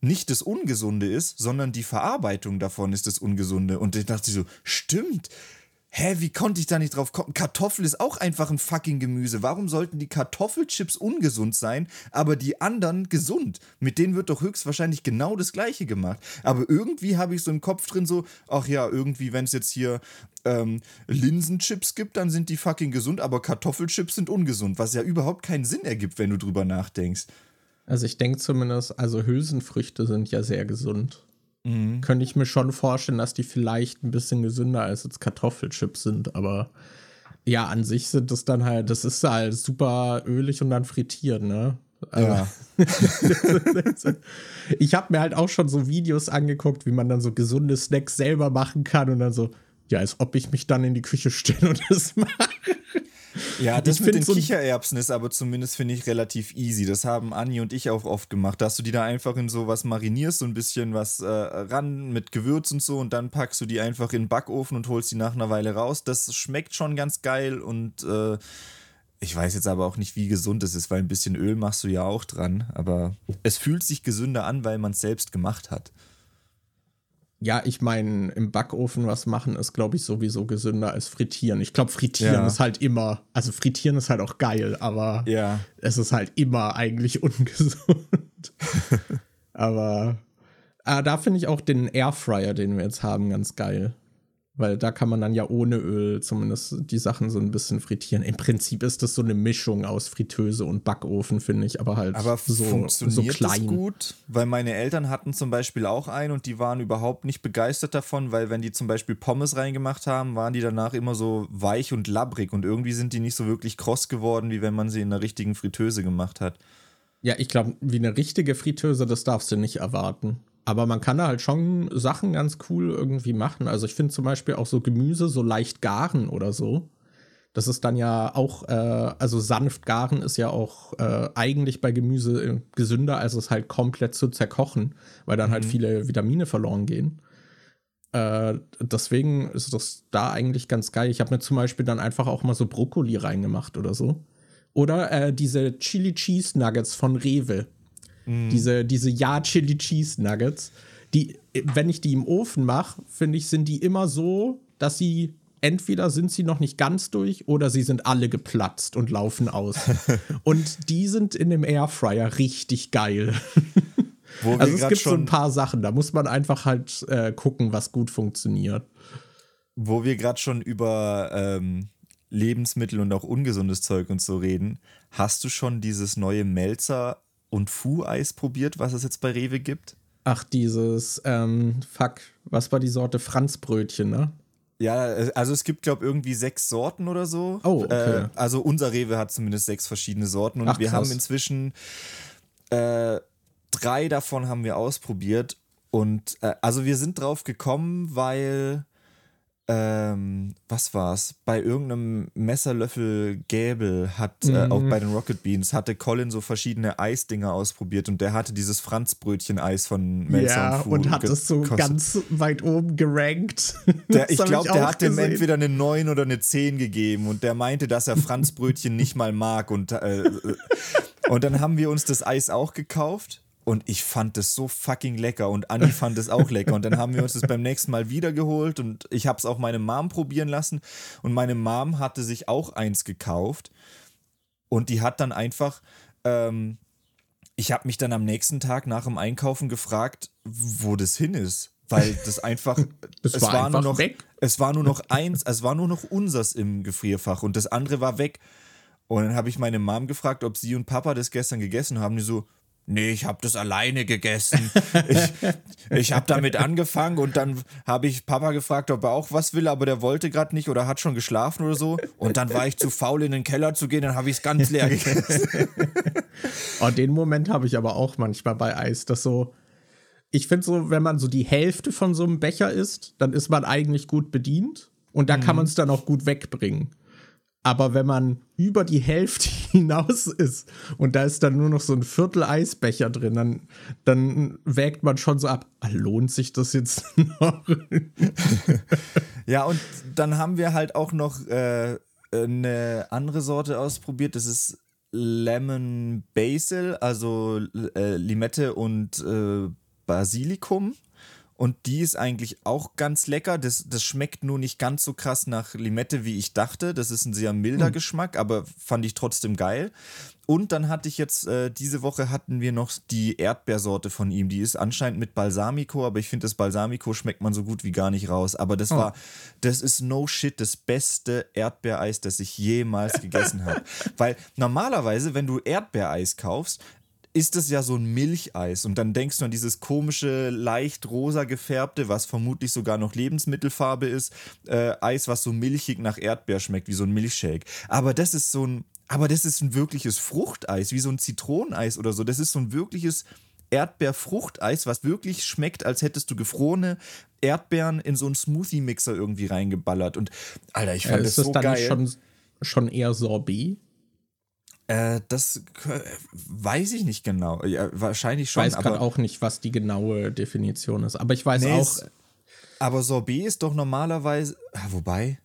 nicht das Ungesunde ist, sondern die Verarbeitung davon ist das Ungesunde. Und ich dachte so, stimmt. Hä, wie konnte ich da nicht drauf kommen? Kartoffel ist auch einfach ein fucking Gemüse. Warum sollten die Kartoffelchips ungesund sein, aber die anderen gesund? Mit denen wird doch höchstwahrscheinlich genau das gleiche gemacht. Aber irgendwie habe ich so im Kopf drin so, ach ja, irgendwie, wenn es jetzt hier ähm, Linsenchips gibt, dann sind die fucking gesund, aber Kartoffelchips sind ungesund, was ja überhaupt keinen Sinn ergibt, wenn du drüber nachdenkst. Also ich denke zumindest, also Hülsenfrüchte sind ja sehr gesund. Mhm. Könnte ich mir schon vorstellen, dass die vielleicht ein bisschen gesünder als jetzt Kartoffelchips sind, aber ja, an sich sind das dann halt, das ist halt super ölig und dann frittiert, ne? Ja. ich habe mir halt auch schon so Videos angeguckt, wie man dann so gesunde Snacks selber machen kann und dann so, ja, als ob ich mich dann in die Küche stelle und das mache. Ja, das ich mit den so Kichererbsen ist aber zumindest, finde ich, relativ easy. Das haben Anni und ich auch oft gemacht, dass du die da einfach in so was marinierst, so ein bisschen was äh, ran mit Gewürz und so und dann packst du die einfach in den Backofen und holst die nach einer Weile raus. Das schmeckt schon ganz geil und äh, Ich weiß jetzt aber auch nicht, wie gesund es ist, weil ein bisschen Öl machst du ja auch dran. Aber es fühlt sich gesünder an, weil man es selbst gemacht hat. Ja, ich meine, im Backofen was machen ist, glaube ich, sowieso gesünder als frittieren. Ich glaube, frittieren ja. ist halt immer, also frittieren ist halt auch geil, aber ja. es ist halt immer eigentlich ungesund. aber ah, da finde ich auch den Airfryer, den wir jetzt haben, ganz geil. Weil da kann man dann ja ohne Öl zumindest die Sachen so ein bisschen frittieren. Im Prinzip ist das so eine Mischung aus Fritteuse und Backofen, finde ich, aber halt aber so, funktioniert so klein. Das gut? Weil meine Eltern hatten zum Beispiel auch einen und die waren überhaupt nicht begeistert davon, weil wenn die zum Beispiel Pommes reingemacht haben, waren die danach immer so weich und labbrig und irgendwie sind die nicht so wirklich kross geworden, wie wenn man sie in einer richtigen Fritteuse gemacht hat. Ja, ich glaube, wie eine richtige Fritteuse, das darfst du nicht erwarten. Aber man kann da halt schon Sachen ganz cool irgendwie machen. Also ich finde zum Beispiel auch so Gemüse so leicht garen oder so. Das ist dann ja auch, äh, also sanft garen ist ja auch äh, eigentlich bei Gemüse äh, gesünder, als es halt komplett zu zerkochen, weil dann halt mhm. halt viele Vitamine verloren gehen. Äh, deswegen ist das da eigentlich ganz geil. Ich habe mir zum Beispiel dann einfach auch mal so Brokkoli reingemacht oder so. Oder äh, diese Chili Cheese Nuggets von Rewe. Mm. Diese, diese Ja Chili Cheese Nuggets. Die, wenn ich die im Ofen mache, finde ich, sind die immer so, dass sie entweder sind sie noch nicht ganz durch oder sie sind alle geplatzt und laufen aus. und die sind in dem Airfryer richtig geil. also es gibt so ein paar Sachen, da muss man einfach halt äh, gucken, was gut funktioniert. Wo wir gerade schon über ähm, Lebensmittel und auch ungesundes Zeug und so reden, hast du schon dieses neue Melzer und Fu-Eis probiert, was es jetzt bei Rewe gibt? Ach, dieses, ähm, fuck, was war die Sorte Franzbrötchen, ne? Ja, äh, also es gibt, glaube ich, irgendwie sechs Sorten oder so. Oh, okay. Äh, also unser Rewe hat zumindest sechs verschiedene Sorten und Ach, wir haben inzwischen äh, drei davon haben wir ausprobiert. Und äh, also wir sind drauf gekommen, weil ähm, was war's? Bei irgendeinem Messerlöffel Gäbel hat, mhm. äh, auch bei den Rocket Beans, hatte Colin so verschiedene Eisdinger ausprobiert und der hatte dieses Franzbrötchen-Eis von Melzer ja, und und hat es so ganz weit oben gerankt. Der, ich glaube, der hat dem entweder eine 9 oder eine 10 gegeben und der meinte, dass er Franzbrötchen nicht mal mag und, äh, äh, und dann haben wir uns das Eis auch gekauft und ich fand es so fucking lecker und Anni fand es auch lecker. Und dann haben wir uns das beim nächsten Mal wiedergeholt und ich habe es auch meine Mom probieren lassen. Und meine Mom hatte sich auch eins gekauft. Und die hat dann einfach, ähm, ich habe mich dann am nächsten Tag nach dem Einkaufen gefragt, wo das hin ist. Weil das einfach, das es war, war nur noch, weg. es war nur noch eins, es war nur noch unsers im Gefrierfach und das andere war weg. Und dann habe ich meine Mom gefragt, ob sie und Papa das gestern gegessen haben. Die so, Nee, ich habe das alleine gegessen. ich ich habe damit angefangen und dann habe ich Papa gefragt, ob er auch was will, aber der wollte gerade nicht oder hat schon geschlafen oder so. Und dann war ich zu faul, in den Keller zu gehen, dann habe ich es ganz leer gegessen. oh, den Moment habe ich aber auch manchmal bei Eis, dass so, ich finde so, wenn man so die Hälfte von so einem Becher isst, dann ist man eigentlich gut bedient und da mhm. kann man es dann auch gut wegbringen. Aber wenn man über die Hälfte hinaus ist und da ist dann nur noch so ein Viertel Eisbecher drin, dann, dann wägt man schon so ab, ah, lohnt sich das jetzt noch? ja, und dann haben wir halt auch noch äh, eine andere Sorte ausprobiert. Das ist Lemon Basil, also äh, Limette und äh, Basilikum. Und die ist eigentlich auch ganz lecker. Das, das schmeckt nur nicht ganz so krass nach Limette, wie ich dachte. Das ist ein sehr milder hm. Geschmack, aber fand ich trotzdem geil. Und dann hatte ich jetzt, äh, diese Woche hatten wir noch die Erdbeersorte von ihm. Die ist anscheinend mit Balsamico, aber ich finde, das Balsamico schmeckt man so gut wie gar nicht raus. Aber das oh. war, das ist no shit, das beste Erdbeereis, das ich jemals gegessen habe. Weil normalerweise, wenn du Erdbeereis kaufst, ist es ja so ein Milcheis und dann denkst du an dieses komische, leicht rosa gefärbte, was vermutlich sogar noch Lebensmittelfarbe ist, äh, Eis, was so milchig nach Erdbeer schmeckt, wie so ein Milchshake. Aber das ist so ein, aber das ist ein wirkliches Fruchteis, wie so ein Zitroneneis oder so. Das ist so ein wirkliches Erdbeerfruchteis, was wirklich schmeckt, als hättest du gefrorene Erdbeeren in so einen Smoothie-Mixer irgendwie reingeballert. Und Alter, ich fand äh, das so geil. Ist das dann schon, schon eher Sorbet? Äh, das weiß ich nicht genau. Ja, wahrscheinlich schon. Ich weiß gerade auch nicht, was die genaue Definition ist. Aber ich weiß nee, auch. aber Sorbet ist doch normalerweise. Ah, wobei.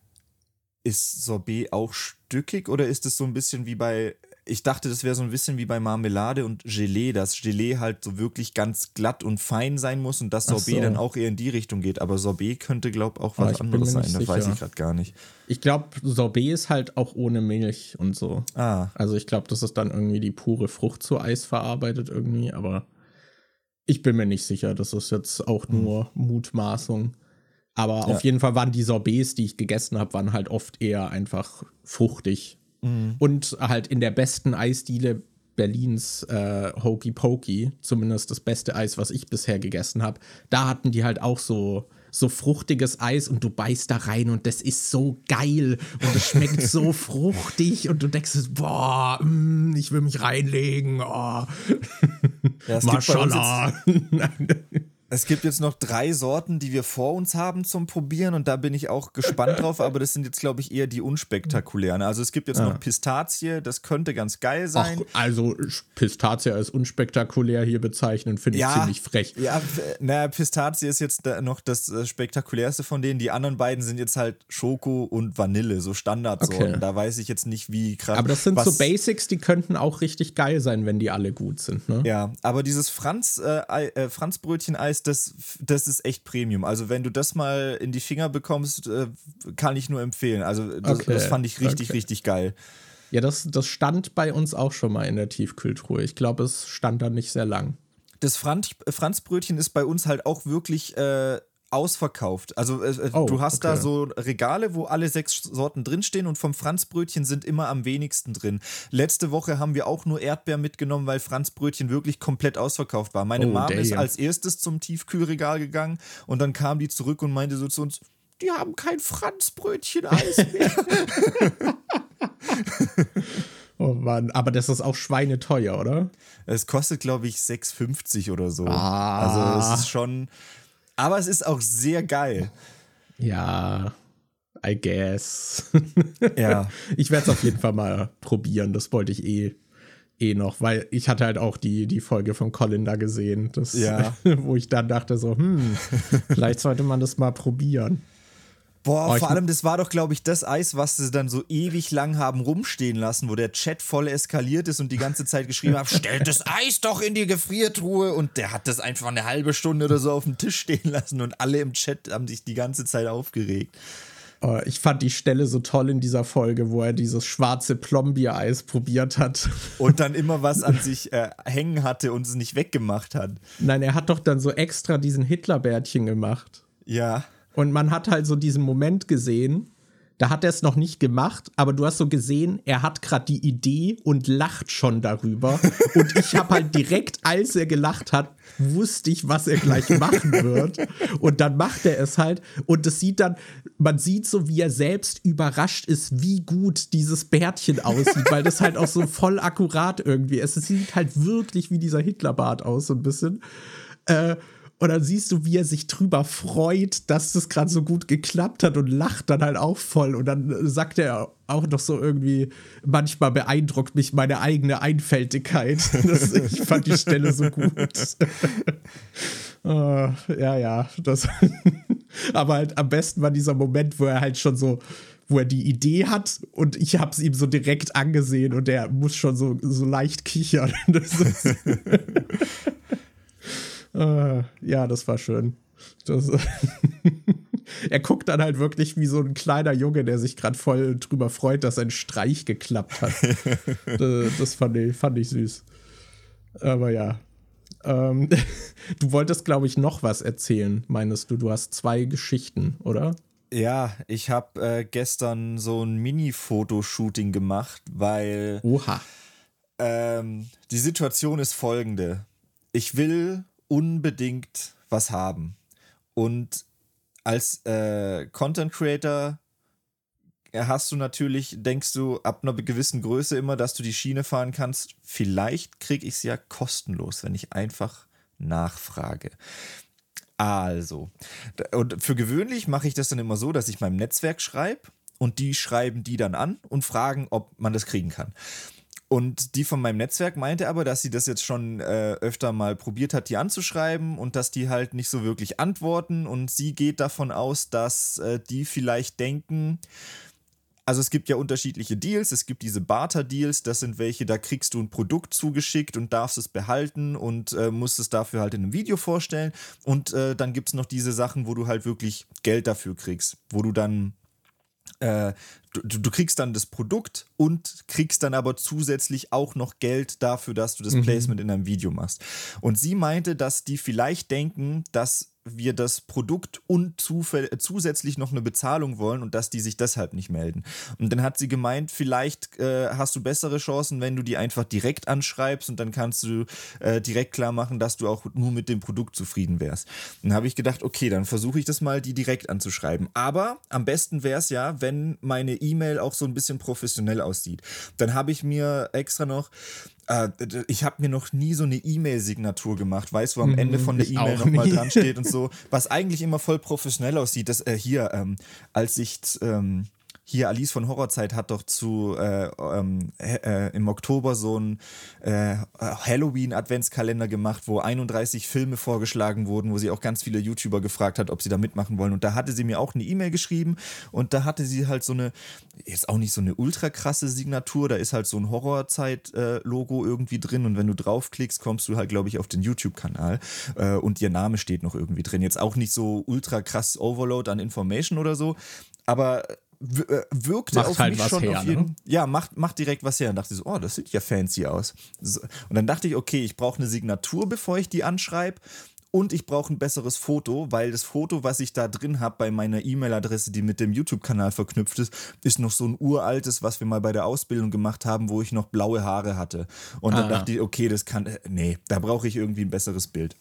ist Sorbet auch stückig oder ist es so ein bisschen wie bei ich dachte, das wäre so ein bisschen wie bei Marmelade und Gelee, dass Gelee halt so wirklich ganz glatt und fein sein muss und das Sorbet so. dann auch eher in die Richtung geht. Aber Sorbet könnte, glaube ich, auch was anderes sein. Das weiß ich gerade gar nicht. Ich glaube, Sorbet ist halt auch ohne Milch und so. Ah. Also ich glaube, das ist dann irgendwie die pure Frucht zu Eis verarbeitet irgendwie, aber ich bin mir nicht sicher. Das ist jetzt auch hm. nur hm. Mutmaßung. Aber ja. auf jeden Fall waren die Sorbets, die ich gegessen habe, waren halt oft eher einfach fruchtig Mhm. Und halt in der besten Eisdiele Berlins äh, Hokey Pokey, zumindest das beste Eis, was ich bisher gegessen habe, da hatten die halt auch so so fruchtiges Eis und du beißt da rein und das ist so geil und es schmeckt so fruchtig und du denkst, boah, mm, ich will mich reinlegen. Oh. Ja, Maschallah. Es gibt jetzt noch drei Sorten, die wir vor uns haben zum Probieren und da bin ich auch gespannt drauf, aber das sind jetzt, glaube ich, eher die unspektakulären. Also es gibt jetzt ja. noch Pistazie, das könnte ganz geil sein. Ach, also Pistazie als unspektakulär hier bezeichnen, finde ich ja, ziemlich frech. Ja, naja, Pistazie ist jetzt noch das äh, spektakulärste von denen. Die anderen beiden sind jetzt halt Schoko und Vanille, so Standardsorten. Okay. Da weiß ich jetzt nicht, wie krass. Aber das sind so Basics, die könnten auch richtig geil sein, wenn die alle gut sind. Ne? Ja, aber dieses Franz, äh, äh, Franzbrötchen-Eis heißt, das, das ist echt Premium. Also wenn du das mal in die Finger bekommst, äh, kann ich nur empfehlen. Also das, okay. das fand ich richtig, okay. richtig geil. Ja, das, das stand bei uns auch schon mal in der Tiefkühltruhe. Ich glaube, es stand da nicht sehr lang. Das Franz, Franzbrötchen ist bei uns halt auch wirklich äh, ausverkauft. Also äh, äh, oh, du hast okay. da so Regale, wo alle sechs Sorten drinstehen und vom Franzbrötchen sind immer am wenigsten drin. Letzte Woche haben wir auch nur Erdbeer mitgenommen, weil Franzbrötchen wirklich komplett ausverkauft war. Meine oh, Mom ist als erstes zum Tiefkühlregal gegangen und dann kam die zurück und meinte so zu uns, die haben kein Franzbrötchen-Eis mehr. oh Mann, aber das ist auch schweineteuer, oder? Es kostet, glaube ich, 6,50 oder so. Ah. Also es ist schon, aber es ist auch sehr geil. Ja, I guess. ja. Ich werde es auf jeden Fall mal probieren. Das wollte ich eh, eh noch, weil ich hatte halt auch die, die Folge von Colin da gesehen, das, ja. wo ich dann dachte so, hm, vielleicht sollte man das mal probieren. Boah, oh, vor allem, das war doch, glaube ich, das Eis, was sie dann so ewig lang haben rumstehen lassen, wo der Chat voll eskaliert ist und die ganze Zeit geschrieben hat, stell das Eis doch in die Gefriertruhe. Und der hat das einfach eine halbe Stunde oder so auf dem Tisch stehen lassen und alle im Chat haben sich die ganze Zeit aufgeregt. Oh, ich fand die Stelle so toll in dieser Folge, wo er dieses schwarze Plombier-Eis probiert hat. Und dann immer was an sich äh, hängen hatte und es nicht weggemacht hat. Nein, er hat doch dann so extra diesen Hitlerbärtchen gemacht. Ja. Und man hat halt so diesen Moment gesehen, da hat er es noch nicht gemacht, aber du hast so gesehen, er hat gerade die Idee und lacht schon darüber. Und ich habe halt direkt, als er gelacht hat, wusste ich, was er gleich machen wird. Und dann macht er es halt. Und es sieht dann, man sieht so, wie er selbst überrascht ist, wie gut dieses Bärtchen aussieht, weil das halt auch so voll akkurat irgendwie ist. Es sieht halt wirklich wie dieser Hitlerbart aus, so ein bisschen. Äh, und dann siehst du, wie er sich drüber freut, dass das gerade so gut geklappt hat und lacht dann halt auch voll. Und dann sagt er auch noch so irgendwie, manchmal beeindruckt mich meine eigene Einfältigkeit. Das, ich fand die Stelle so gut. uh, ja, ja. Das Aber halt am besten war dieser Moment, wo er halt schon so wo er die Idee hat und ich habe es ihm so direkt angesehen und er muss schon so, so leicht kichern. Äh, ja, das war schön. Das, er guckt dann halt wirklich wie so ein kleiner Junge, der sich gerade voll drüber freut, dass ein Streich geklappt hat. das, das fand, ich, fand ich süß. Aber ja. Ähm, du wolltest, glaube ich, noch was erzählen, meinst du? Du hast zwei Geschichten, oder? Ja, ich habe äh, gestern so ein Mini-Fotoshooting gemacht, weil. Oha. Ähm, die Situation ist folgende. Ich will unbedingt was haben. Und als äh, Content Creator hast du natürlich, denkst du ab einer gewissen Größe immer, dass du die Schiene fahren kannst. Vielleicht kriege ich es ja kostenlos, wenn ich einfach nachfrage. Also, und für gewöhnlich mache ich das dann immer so, dass ich meinem Netzwerk schreibe und die schreiben die dann an und fragen, ob man das kriegen kann. Und die von meinem Netzwerk meinte aber, dass sie das jetzt schon äh, öfter mal probiert hat, die anzuschreiben und dass die halt nicht so wirklich antworten. Und sie geht davon aus, dass äh, die vielleicht denken, also es gibt ja unterschiedliche Deals. Es gibt diese Barter-Deals, das sind welche, da kriegst du ein Produkt zugeschickt und darfst es behalten und äh, musst es dafür halt in einem Video vorstellen. Und äh, dann gibt es noch diese Sachen, wo du halt wirklich Geld dafür kriegst, wo du dann äh, du, du, kriegst dann das Produkt und kriegst dann aber zusätzlich auch noch Geld dafür, dass du das mhm. Placement in einem Video machst. Und sie meinte, dass die vielleicht denken, dass wir das Produkt und zusätzlich noch eine Bezahlung wollen und dass die sich deshalb nicht melden. Und dann hat sie gemeint, vielleicht äh, hast du bessere Chancen, wenn du die einfach direkt anschreibst und dann kannst du äh, direkt klar machen, dass du auch nur mit dem Produkt zufrieden wärst. Dann habe ich gedacht, okay, dann versuche ich das mal, die direkt anzuschreiben. Aber am besten wäre es ja, wenn meine E-Mail auch so ein bisschen professionell aussieht. Dann habe ich mir extra noch äh, ich habe mir noch nie so eine E-Mail-Signatur gemacht, weißt du, wo am Ende von der E-Mail nochmal dran steht und so, was eigentlich immer voll professionell aussieht. Das äh, hier, ähm, als ich ähm, hier Alice von Horrorzeit hat doch zu äh, ähm, äh, im Oktober so einen äh, Halloween-Adventskalender gemacht, wo 31 Filme vorgeschlagen wurden, wo sie auch ganz viele YouTuber gefragt hat, ob sie da mitmachen wollen. Und da hatte sie mir auch eine E-Mail geschrieben und da hatte sie halt so eine, jetzt auch nicht so eine ultra krasse Signatur, da ist halt so ein Horrorzeit-Logo irgendwie drin und wenn du draufklickst, kommst du halt, glaube ich, auf den YouTube-Kanal äh, und ihr Name steht noch irgendwie drin. Jetzt auch nicht so ultra krass Overload an Information oder so, aber äh, wirkte macht auf halt mich schon her, auf jeden ne? Ja, macht, macht direkt was her. Und dachte so, oh, das sieht ja fancy aus. So. Und dann dachte ich, okay, ich brauche eine Signatur, bevor ich die anschreibe. Und ich brauche ein besseres Foto, weil das Foto, was ich da drin habe bei meiner E-Mail-Adresse, die mit dem YouTube-Kanal verknüpft ist, ist noch so ein uraltes, was wir mal bei der Ausbildung gemacht haben, wo ich noch blaue Haare hatte. Und ah. dann dachte ich, okay, das kann, äh, nee, da brauche ich irgendwie ein besseres Bild.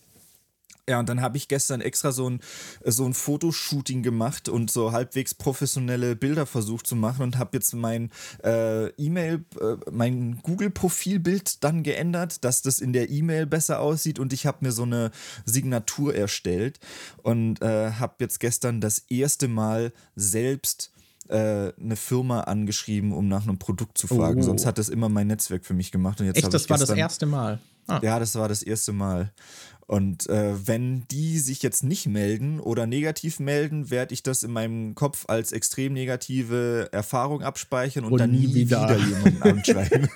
Ja, und dann habe ich gestern extra so ein, so ein Fotoshooting gemacht und so halbwegs professionelle Bilder versucht zu machen und habe jetzt mein äh, E-Mail, äh, mein Google-Profilbild dann geändert, dass das in der E-Mail besser aussieht und ich habe mir so eine Signatur erstellt und äh, habe jetzt gestern das erste Mal selbst äh, eine Firma angeschrieben, um nach einem Produkt zu fragen. Oh. Sonst hat das immer mein Netzwerk für mich gemacht. Und jetzt Echt, das war das erste Mal? Ah. Ja, das war das erste Mal. Und äh, wenn die sich jetzt nicht melden oder negativ melden, werde ich das in meinem Kopf als extrem negative Erfahrung abspeichern und, und dann nie wieder, wieder jemanden anschreiben.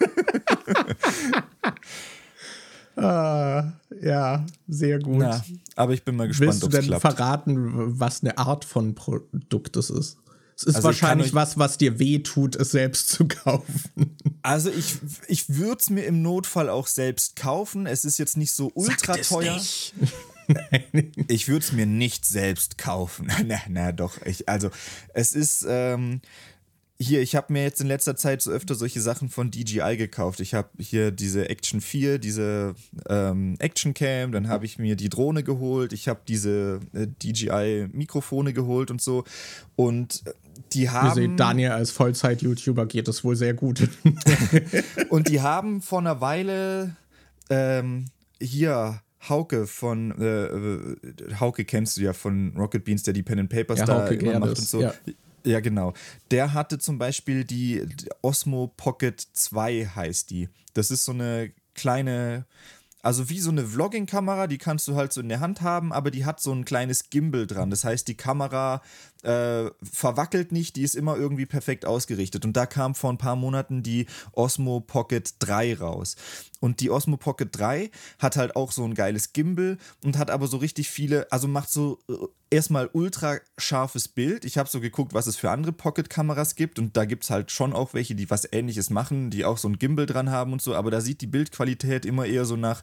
ah, ja, sehr gut. Ja, aber ich bin mal gespannt, ob es klappt. Willst du denn verraten, was eine Art von Produkt das ist? Es ist also wahrscheinlich was, was dir weh tut, es selbst zu kaufen. Also ich, ich würde es mir im Notfall auch selbst kaufen. Es ist jetzt nicht so ultra teuer. Ich würde es mir nicht selbst kaufen. na, na doch. Ich, also es ist ähm, hier, ich habe mir jetzt in letzter Zeit so öfter solche Sachen von DJI gekauft. Ich habe hier diese Action 4, diese ähm, Action Cam, dann habe ich mir die Drohne geholt, ich habe diese äh, DJI Mikrofone geholt und so. Und die haben. Ihr seht, Daniel als Vollzeit-YouTuber geht es wohl sehr gut. und die haben vor einer Weile ähm, hier Hauke von äh, äh, Hauke kennst du ja von Rocket Beans, der die Pen and Papers ja, da Hauke immer macht und so. Ja. Ja, genau. Der hatte zum Beispiel die Osmo Pocket 2 heißt die. Das ist so eine kleine, also wie so eine Vlogging-Kamera, die kannst du halt so in der Hand haben, aber die hat so ein kleines Gimbal dran. Das heißt, die Kamera äh, verwackelt nicht, die ist immer irgendwie perfekt ausgerichtet. Und da kam vor ein paar Monaten die Osmo Pocket 3 raus. Und die Osmo Pocket 3 hat halt auch so ein geiles Gimbal und hat aber so richtig viele, also macht so äh, erstmal ultra scharfes Bild. Ich habe so geguckt, was es für andere Pocket-Kameras gibt und da gibt es halt schon auch welche, die was ähnliches machen, die auch so ein Gimbal dran haben und so, aber da sieht die Bildqualität immer eher so nach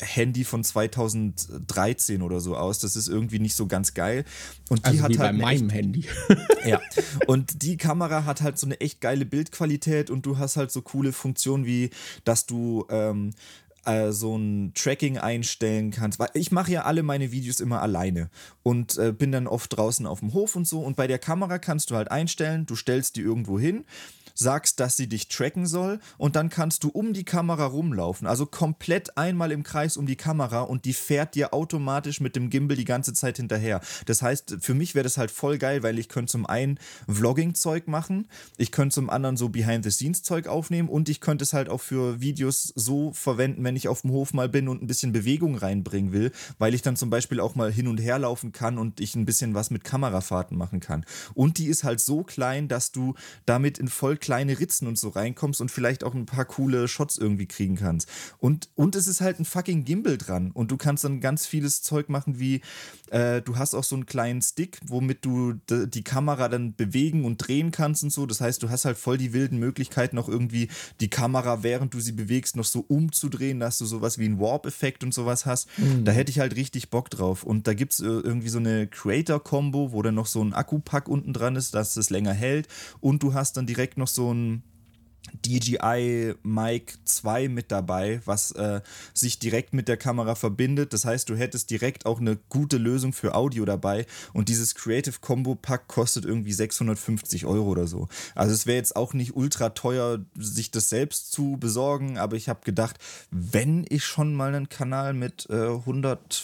Handy von 2013 oder so aus. Das ist irgendwie nicht so ganz geil. Und die also hat wie halt bei meinem echt, Handy. ja. Und die Kamera hat halt so eine echt geile Bildqualität und du hast halt so coole Funktionen wie, dass du ähm, äh, so ein Tracking einstellen kannst. Weil ich mache ja alle meine Videos immer alleine und äh, bin dann oft draußen auf dem Hof und so. Und bei der Kamera kannst du halt einstellen, du stellst die irgendwo hin sagst, dass sie dich tracken soll und dann kannst du um die Kamera rumlaufen. Also komplett einmal im Kreis um die Kamera und die fährt dir automatisch mit dem Gimbal die ganze Zeit hinterher. Das heißt, für mich wäre das halt voll geil, weil ich könnte zum einen Vlogging-Zeug machen, ich könnte zum anderen so Behind-the-Scenes-Zeug aufnehmen und ich könnte es halt auch für Videos so verwenden, wenn ich auf dem Hof mal bin und ein bisschen Bewegung reinbringen will, weil ich dann zum Beispiel auch mal hin und her laufen kann und ich ein bisschen was mit Kamerafahrten machen kann. Und die ist halt so klein, dass du damit in voll kleine Ritzen und so reinkommst und vielleicht auch ein paar coole Shots irgendwie kriegen kannst. Und, und es ist halt ein fucking Gimbal dran und du kannst dann ganz vieles Zeug machen wie, äh, du hast auch so einen kleinen Stick, womit du die Kamera dann bewegen und drehen kannst und so. Das heißt, du hast halt voll die wilden Möglichkeiten, auch irgendwie die Kamera, während du sie bewegst, noch so umzudrehen, dass du sowas wie einen Warp-Effekt und sowas hast. Mhm. Da hätte ich halt richtig Bock drauf. Und da gibt es äh, irgendwie so eine Creator-Combo, wo dann noch so ein Akkupack unten dran ist, dass es länger hält. Und du hast dann direkt noch so ein DJI Mic 2 mit dabei, was äh, sich direkt mit der Kamera verbindet. Das heißt, du hättest direkt auch eine gute Lösung für Audio dabei. Und dieses Creative Combo Pack kostet irgendwie 650 Euro oder so. Also es wäre jetzt auch nicht ultra teuer, sich das selbst zu besorgen. Aber ich habe gedacht, wenn ich schon mal einen Kanal mit äh, 100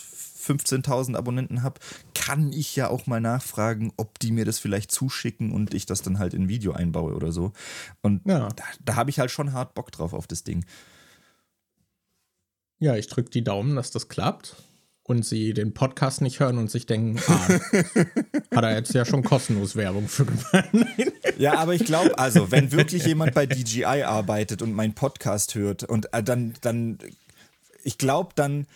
15.000 Abonnenten habe, kann ich ja auch mal nachfragen, ob die mir das vielleicht zuschicken und ich das dann halt in Video einbaue oder so. Und ja. da, da habe ich halt schon hart Bock drauf auf das Ding. Ja, ich drücke die Daumen, dass das klappt und sie den Podcast nicht hören und sich denken, ah, hat er jetzt ja schon kostenlos Werbung für gemacht. ja, aber ich glaube, also, wenn wirklich jemand bei DJI arbeitet und meinen Podcast hört und äh, dann, dann, ich glaube, dann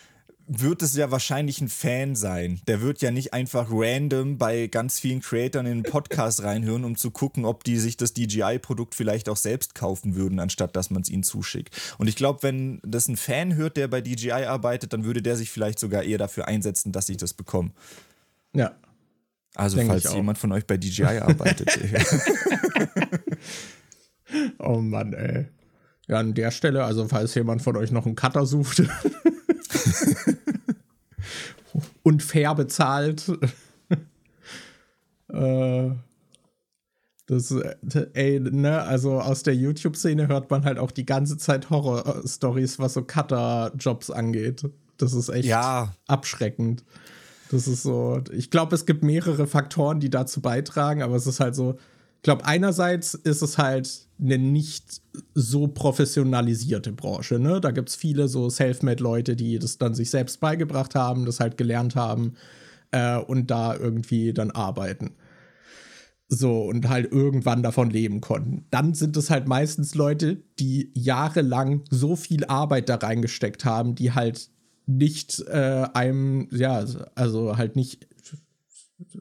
wird es ja wahrscheinlich ein Fan sein. Der wird ja nicht einfach random bei ganz vielen Creatoren in den Podcast reinhören, um zu gucken, ob die sich das DJI-Produkt vielleicht auch selbst kaufen würden, anstatt dass man es ihnen zuschickt. Und ich glaube, wenn das ein Fan hört, der bei DJI arbeitet, dann würde der sich vielleicht sogar eher dafür einsetzen, dass ich das bekomme. Ja. Also, falls jemand von euch bei DJI arbeitet. oh Mann, ey. Ja, an der Stelle, also falls jemand von euch noch einen Cutter sucht. und fair bezahlt. äh, das, ey, ne, also aus der YouTube-Szene hört man halt auch die ganze Zeit Horror-Stories, was so Cutter-Jobs angeht. Das ist echt ja. abschreckend. Das ist so, ich glaube, es gibt mehrere Faktoren, die dazu beitragen, aber es ist halt so, glaube, einerseits ist es halt eine nicht so professionalisierte Branche. Ne? Da gibt es viele so Selfmade-Leute, die das dann sich selbst beigebracht haben, das halt gelernt haben äh, und da irgendwie dann arbeiten. So, und halt irgendwann davon leben konnten. Dann sind es halt meistens Leute, die jahrelang so viel Arbeit da reingesteckt haben, die halt nicht äh, einem, ja, also halt nicht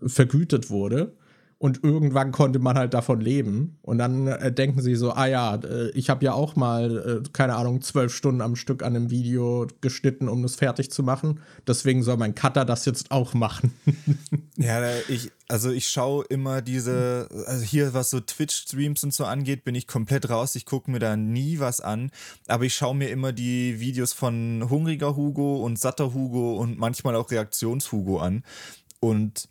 vergütet wurde und irgendwann konnte man halt davon leben. Und dann äh, denken sie so, ah ja, äh, ich habe ja auch mal, äh, keine Ahnung, zwölf Stunden am Stück an einem Video geschnitten, um das fertig zu machen. Deswegen soll mein Cutter das jetzt auch machen. ja, ich, also ich schaue immer diese, also hier, was so Twitch-Streams und so angeht, bin ich komplett raus. Ich gucke mir da nie was an. Aber ich schaue mir immer die Videos von Hungriger Hugo und Satter Hugo und manchmal auch Reaktions-Hugo an. Und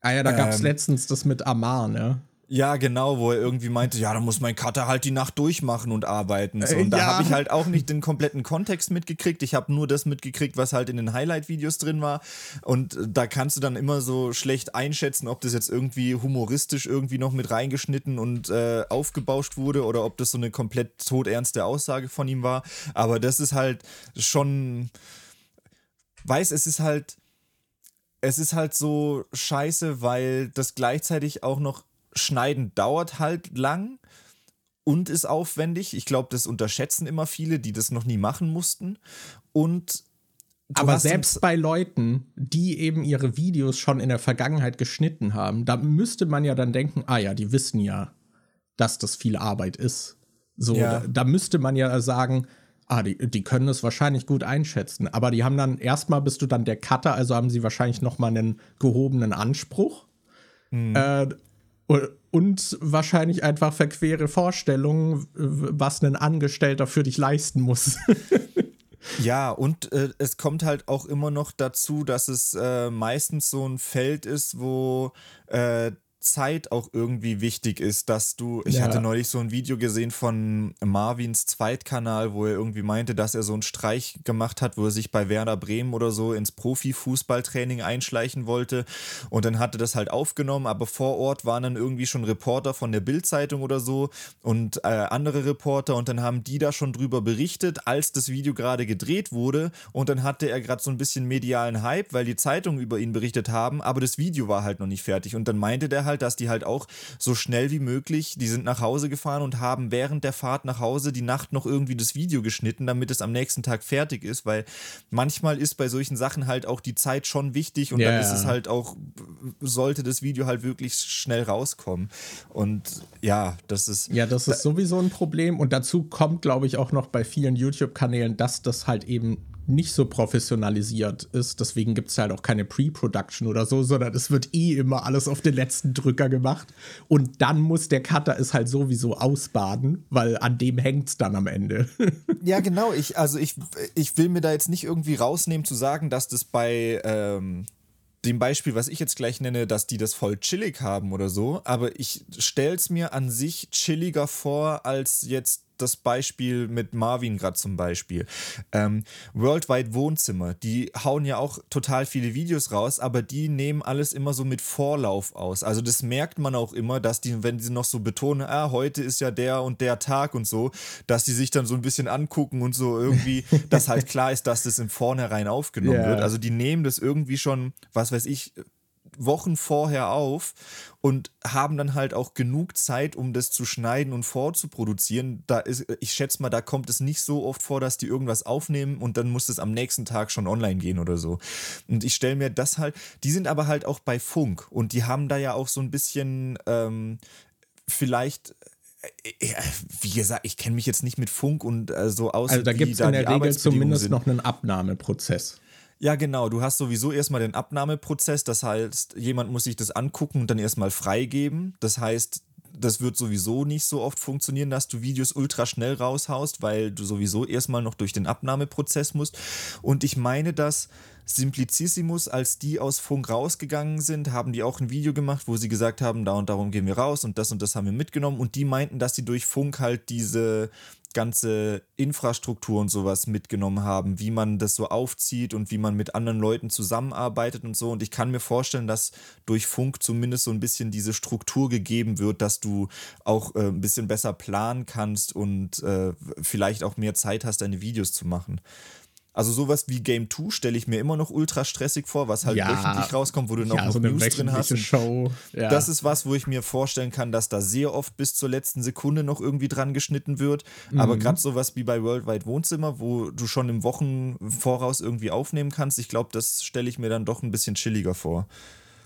Ah ja, da gab es ähm, letztens das mit Amar, ne? Ja, genau, wo er irgendwie meinte, ja, da muss mein Cutter halt die Nacht durchmachen und arbeiten. So. Und da ja. habe ich halt auch nicht den kompletten Kontext mitgekriegt. Ich habe nur das mitgekriegt, was halt in den Highlight-Videos drin war. Und da kannst du dann immer so schlecht einschätzen, ob das jetzt irgendwie humoristisch irgendwie noch mit reingeschnitten und äh, aufgebauscht wurde oder ob das so eine komplett todernste Aussage von ihm war. Aber das ist halt schon, weiß, es ist halt es ist halt so scheiße, weil das gleichzeitig auch noch schneiden dauert halt lang und ist aufwendig. Ich glaube, das unterschätzen immer viele, die das noch nie machen mussten. Und aber selbst bei Leuten, die eben ihre Videos schon in der Vergangenheit geschnitten haben, da müsste man ja dann denken, ah ja, die wissen ja, dass das viel Arbeit ist. So, ja. da, da müsste man ja sagen, ah, die, die können es wahrscheinlich gut einschätzen. Aber die haben dann erstmal bist du dann der Cutter, also haben sie wahrscheinlich noch mal einen gehobenen Anspruch. Mhm. Äh, und wahrscheinlich einfach verquere Vorstellungen, was ein Angestellter für dich leisten muss. ja, und äh, es kommt halt auch immer noch dazu, dass es äh, meistens so ein Feld ist, wo äh, Zeit auch irgendwie wichtig ist, dass du, ich Ja. hatte neulich so ein Video gesehen von Marvins Zweitkanal, wo er irgendwie meinte, dass er so einen Streich gemacht hat, wo er sich bei Werder Bremen oder so ins Profifußballtraining einschleichen wollte. Und dann hatte das halt aufgenommen, aber vor Ort waren dann irgendwie schon Reporter von der Bildzeitung oder so und äh, andere Reporter und dann haben die da schon drüber berichtet, als das Video gerade gedreht wurde. Und dann hatte er gerade so ein bisschen medialen Hype, weil die Zeitungen über ihn berichtet haben, aber das Video war halt noch nicht fertig. Und dann meinte der halt, dass die halt auch so schnell wie möglich, die sind nach Hause gefahren und haben während der Fahrt nach Hause die Nacht noch irgendwie das Video geschnitten, damit es am nächsten Tag fertig ist, weil manchmal ist bei solchen Sachen halt auch die Zeit schon wichtig und dann Ja. ist es halt auch, sollte das Video halt wirklich schnell rauskommen und ja, das ist Ja, das ist sowieso ein Problem. Und dazu kommt, glaube ich, auch noch bei vielen YouTube-Kanälen, dass das halt eben nicht so professionalisiert ist. Deswegen gibt es halt auch keine Pre-Production oder so, sondern es wird eh immer alles auf den letzten Drücker gemacht. Und dann muss der Cutter es halt sowieso ausbaden, weil an dem hängt es dann am Ende. Ja, genau. Ich, also ich, ich will mir da jetzt nicht irgendwie rausnehmen zu sagen, dass das bei ähm, dem Beispiel, was ich jetzt gleich nenne, dass die das voll chillig haben oder so, aber ich stell's mir an sich chilliger vor als jetzt das Beispiel mit Marvin gerade zum Beispiel. Ähm, Worldwide Wohnzimmer, die hauen ja auch total viele Videos raus, aber die nehmen alles immer so mit Vorlauf aus. Also das merkt man auch immer, dass die, wenn sie noch so betonen, ah, heute ist ja der und der Tag und so, dass die sich dann so ein bisschen angucken und so irgendwie, dass halt klar ist, dass das im Vornherein aufgenommen Ja. wird. Also die nehmen das irgendwie schon, was weiß ich, Wochen vorher auf und haben dann halt auch genug Zeit, um das zu schneiden und vorzuproduzieren. Da ist, ich schätze mal, da kommt es nicht so oft vor, dass die irgendwas aufnehmen und dann muss es am nächsten Tag schon online gehen oder so. Und ich stelle mir das halt, die sind aber halt auch bei Funk und die haben da ja auch so ein bisschen ähm, vielleicht. äh, äh, Wie gesagt, ich kenne mich jetzt nicht mit Funk und äh, so aus. Also da gibt es in der Regel zumindest sind. noch einen Abnahmeprozess. Ja, genau. Du hast sowieso erstmal den Abnahmeprozess. Das heißt, jemand muss sich das angucken und dann erstmal freigeben. Das heißt, das wird sowieso nicht so oft funktionieren, dass du Videos ultra schnell raushaust, weil du sowieso erstmal noch durch den Abnahmeprozess musst. Und ich meine, dass Simplicissimus, als die aus Funk rausgegangen sind, haben die auch ein Video gemacht, wo sie gesagt haben, da und darum gehen wir raus und das und das haben wir mitgenommen. Und die meinten, dass sie durch Funk halt diese ganze Infrastruktur und sowas mitgenommen haben, wie man das so aufzieht und wie man mit anderen Leuten zusammenarbeitet und so. Und ich kann mir vorstellen, dass durch Funk zumindest so ein bisschen diese Struktur gegeben wird, dass du auch äh, ein bisschen besser planen kannst und äh, vielleicht auch mehr Zeit hast, deine Videos zu machen. Also sowas wie Game 2 stelle ich mir immer noch ultra stressig vor, was halt Ja. wöchentlich rauskommt, wo du noch, ja, noch so News drin hast. Show. Ja. das ist was, wo ich mir vorstellen kann, dass da sehr oft bis zur letzten Sekunde noch irgendwie dran geschnitten wird. Mhm. Aber gerade sowas wie bei Worldwide Wohnzimmer, wo du schon im Wochen voraus irgendwie aufnehmen kannst, ich glaube, das stelle ich mir dann doch ein bisschen chilliger vor.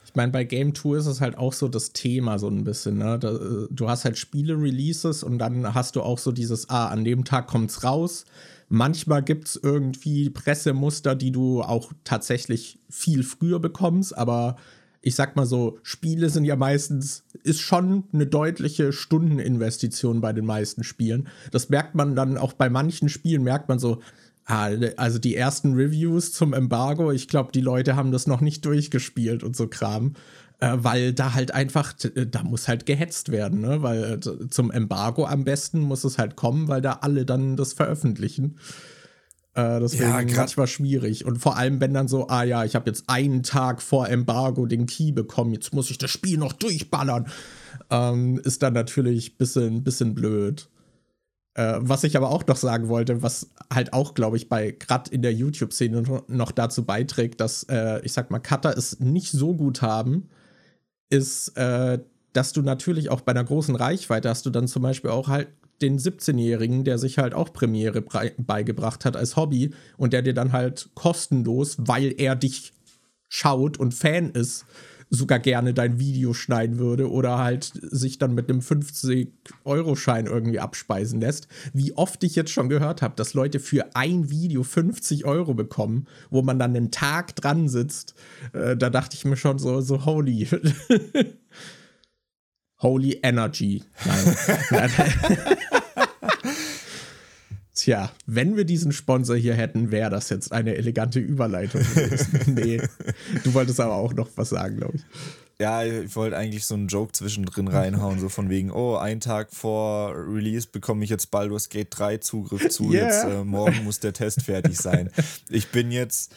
Ich meine, bei Game Tour ist es halt auch so das Thema so ein bisschen. Ne? Äh, du hast halt Spiele-Releases und dann hast du auch so dieses, ah, an dem Tag kommt's raus. Manchmal gibt es irgendwie Pressemuster, die du auch tatsächlich viel früher bekommst, aber ich sag mal so, Spiele sind ja meistens, ist schon eine deutliche Stundeninvestition bei den meisten Spielen. Das merkt man dann auch bei manchen Spielen, merkt man so, Ah, also die ersten Reviews zum Embargo, ich glaube, die Leute haben das noch nicht durchgespielt und so Kram, äh, weil da halt einfach, äh, da muss halt gehetzt werden, ne? weil äh, zum Embargo am besten muss es halt kommen, weil da alle dann das veröffentlichen. Äh, deswegen Ja, manchmal schwierig. Und vor allem, wenn dann so, ah ja, ich habe jetzt einen Tag vor Embargo den Key bekommen, jetzt muss ich das Spiel noch durchballern, ähm, ist dann natürlich ein bisschen, bisschen blöd. Äh, was ich aber auch noch sagen wollte, was halt auch, glaube ich, bei gerade in der YouTube-Szene no- noch dazu beiträgt, dass, äh, ich sag mal, Cutter es nicht so gut haben, ist, äh, dass du natürlich auch bei einer großen Reichweite hast du dann zum Beispiel auch halt den 17-Jährigen, der sich halt auch Premiere beigebracht hat als Hobby und der dir dann halt kostenlos, weil er dich schaut und Fan ist, sogar gerne dein Video schneiden würde oder halt sich dann mit einem 50-Euro-Schein irgendwie abspeisen lässt. Wie oft ich jetzt schon gehört habe, dass Leute für ein Video 50 Euro bekommen, wo man dann einen Tag dran sitzt. Äh, da dachte ich mir schon so, so holy. holy Energy. Nein. Tja, wenn wir diesen Sponsor hier hätten, wäre das jetzt eine elegante Überleitung gewesen. nee, du wolltest aber auch noch was sagen, glaube ich. ja, ich wollte eigentlich so einen Joke zwischendrin reinhauen, so von wegen, oh, einen Tag vor Release bekomme ich jetzt Baldur's Gate 3 Zugriff zu, yeah. jetzt äh, morgen muss der Test fertig sein. Ich bin jetzt,